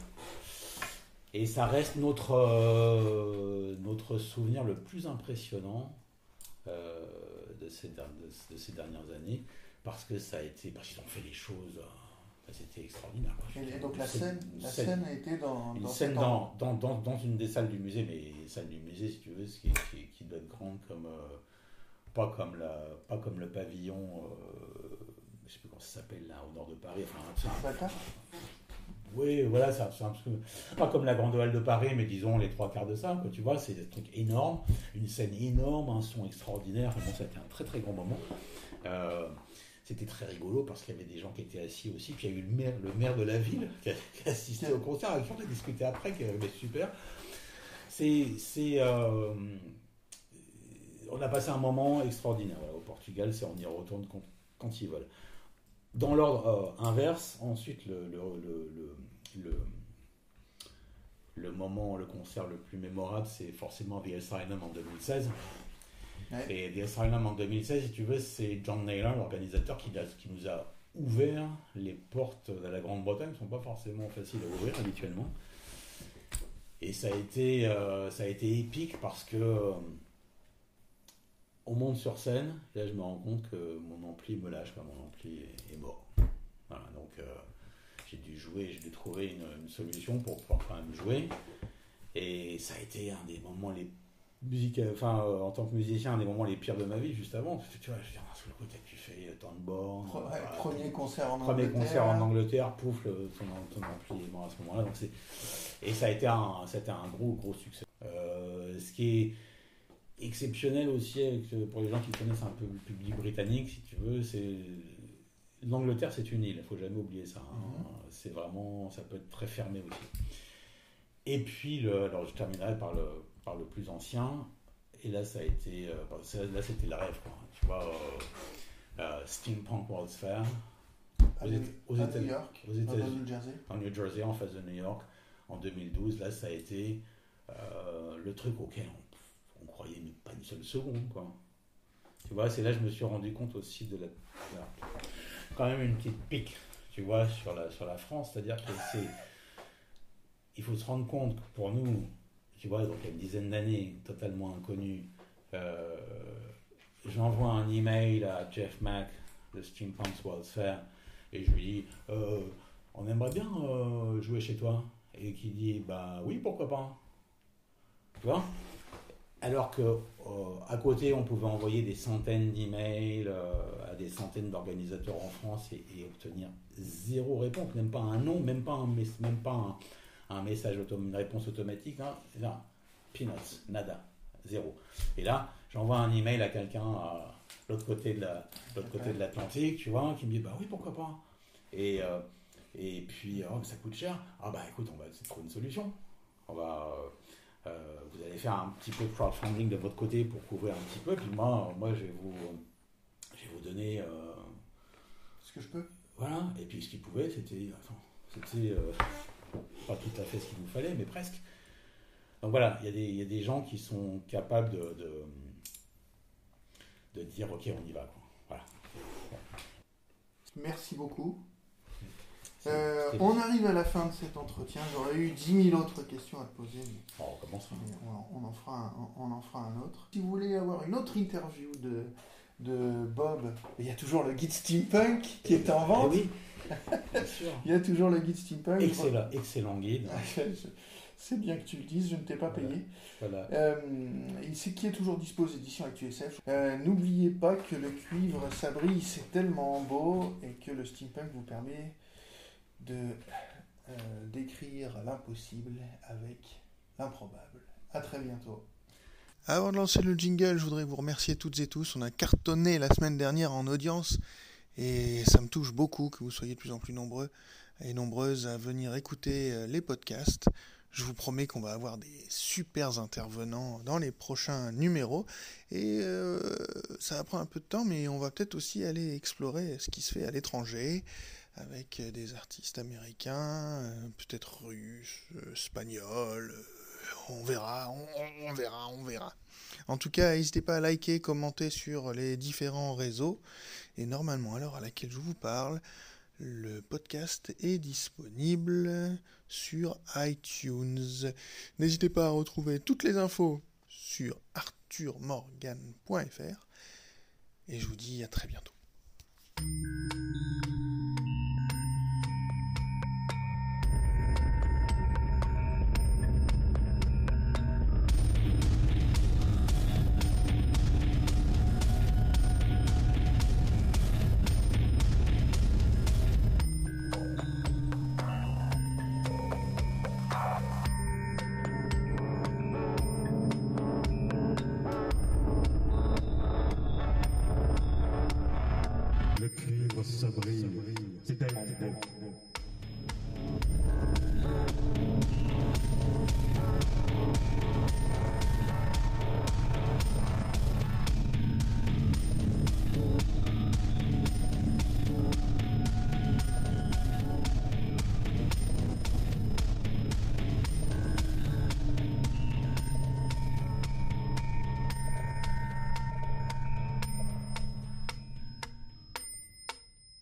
Et ça reste notre, euh, notre souvenir le plus impressionnant euh, de, ces, der- de- de ces dernières années, parce que ça a été, parce qu'ils ont fait les choses, euh, c'était extraordinaire. Et donc Une la scène, une la scène- a été dans, une dans scène dans, dans, une des salles du musée, mais salle du musée, si tu veux, ce qui, qui, qui doit être grande comme. pas, comme la, pas comme le pavillon, je sais plus comment ça s'appelle là, au nord de Paris. Enfin, c'est un- D'accord. oui, voilà, c'est un- un pas comme la Grande Halle de Paris, mais disons les trois quarts de ça, quoi, tu vois, c'est des trucs énormes, une scène énorme, un son extraordinaire, bon, ça a été un très très grand moment. Euh, c'était très rigolo parce qu'il y avait des gens qui étaient assis aussi, puis il y a eu le maire, le maire de la ville qui a, qui a assisté au concert, avec qui on a discuté après, qui avait super. C'est, c'est, euh, on a passé un moment extraordinaire voilà, au Portugal, c'est on y retourne quand, quand ils veulent. Dans l'ordre euh, inverse, ensuite le, le, le, le, moment, le concert le plus mémorable, c'est forcément The Asylum en 2016. Ouais. Et The Asylum en 2016, si tu veux, c'est John Naylor, l'organisateur, qui nous a ouvert les portes de la Grande-Bretagne, qui ne sont pas forcément faciles à ouvrir habituellement. Et ça a été, euh, ça a été épique parce que euh, on monte sur scène, là je me rends compte que mon ampli me lâche, quoi, mon ampli est, est mort. Voilà, donc euh, j'ai dû jouer, j'ai dû trouver une, une solution pour pouvoir quand même jouer. Et ça a été un des moments les musiques, enfin euh, en tant que musicien, un des moments les pires de ma vie juste avant. Parce que tu vois, je veux dire, sur le côté, tu fais euh, tant de bornes. Pre- ouais, voilà, premier concert en Premier Angleterre. concert en Angleterre, pouf, le, ton, ton ampli est mort à ce moment-là. Et ça a été un, ça a été un gros, gros succès. Euh, ce qui est exceptionnel aussi avec, euh, pour les gens qui connaissent un peu le public britannique, si tu veux, c'est l'Angleterre, c'est une île. Il faut jamais oublier ça. hein. Mhm. C'est vraiment, ça peut être très fermé aussi. Et puis, le, alors je terminerai par le, par le plus ancien. Et là, ça a été, euh, là, c'était le rêve, quoi. Tu vois, euh, euh, Steampunk World's Fair à aux, aux à Éta- New York, aux dans New Jersey? en New Jersey, en face de New York, en 2012. Là, ça a été le truc auquel on, on croyait mais pas une seule seconde. Quoi. Tu vois, c'est là que je me suis rendu compte aussi de la, quand même une petite pique, tu vois, sur la, sur la France. C'est-à-dire que c'est. Il faut se rendre compte que pour nous, tu vois, donc il y a une dizaine d'années, totalement inconnu, euh, j'envoie un email à Jeff Mack de Steampunk's World's Fair et je lui dis euh, on aimerait bien euh, jouer chez toi. Et qui dit, bah oui, pourquoi pas. Tu vois? Alors que euh, à côté, on pouvait envoyer des centaines d'emails euh, à des centaines d'organisateurs en France et, obtenir zéro réponse, même pas un nom, même pas un, même pas un, message, une réponse automatique. Hein. Peanuts, nada, zéro. Et là, j'envoie un email à quelqu'un à l'autre côté de la- l'autre côté de l'Atlantique, tu vois, qui me dit, bah oui, pourquoi pas. Et, euh, et puis, oh, ça coûte cher. Ah bah écoute, on va trouver une solution. On va, euh, euh, vous allez faire un petit peu de crowdfunding de votre côté pour couvrir un petit peu. Puis moi, moi je vais vous, je vais vous donner, euh, Est-ce que je peux voilà. Et puis ce qu'il pouvait, c'était, enfin, c'était euh, pas tout à fait ce qu'il nous fallait, mais presque. Donc voilà, il y, a des- il y a des gens qui sont capables de, de, de dire, ok, on y va. Quoi. Voilà. Merci beaucoup. C'est- Euh, on arrive à la fin de cet entretien. J'aurais eu 10 000 autres questions à te poser, mais Bon, on commencera. mais on, on en fera un, on en fera un autre. Si vous voulez avoir une autre interview de, de Bob, il y a toujours le guide steampunk qui est en Eh vente. oui, [LAUGHS] bien sûr. Il y a toujours le guide steampunk. Excellent, excellent guide. Je- C'est bien que tu le dises, je ne t'ai pas Voilà. payé. Voilà. Euh, il sait qui est toujours dispo aux éditions ActuSF. Euh, N'oubliez pas que le cuivre, ça brille, c'est tellement beau, et que le steampunk vous permet de euh, d'écrire l'impossible avec l'improbable. À très bientôt. Avant de lancer le jingle, je voudrais vous remercier toutes et tous. On a cartonné la semaine dernière en audience et ça me touche beaucoup que vous soyez de plus en plus nombreux et nombreuses à venir écouter euh, les podcasts. Je vous promets qu'on va avoir des super intervenants dans les prochains numéros. Et euh, ça va prendre un peu de temps, mais on va peut-être aussi aller explorer ce qui se fait à l'étranger, avec des artistes américains, euh, peut-être russes, euh, espagnols. On verra, on, on verra, on verra. En tout cas, n'hésitez pas à liker, commenter sur les différents réseaux. Et normalement, à l'heure à laquelle je vous parle, le podcast est disponible sur iTunes. N'hésitez pas à retrouver toutes les infos sur arthurmorgan.fr. Et je vous dis à très bientôt.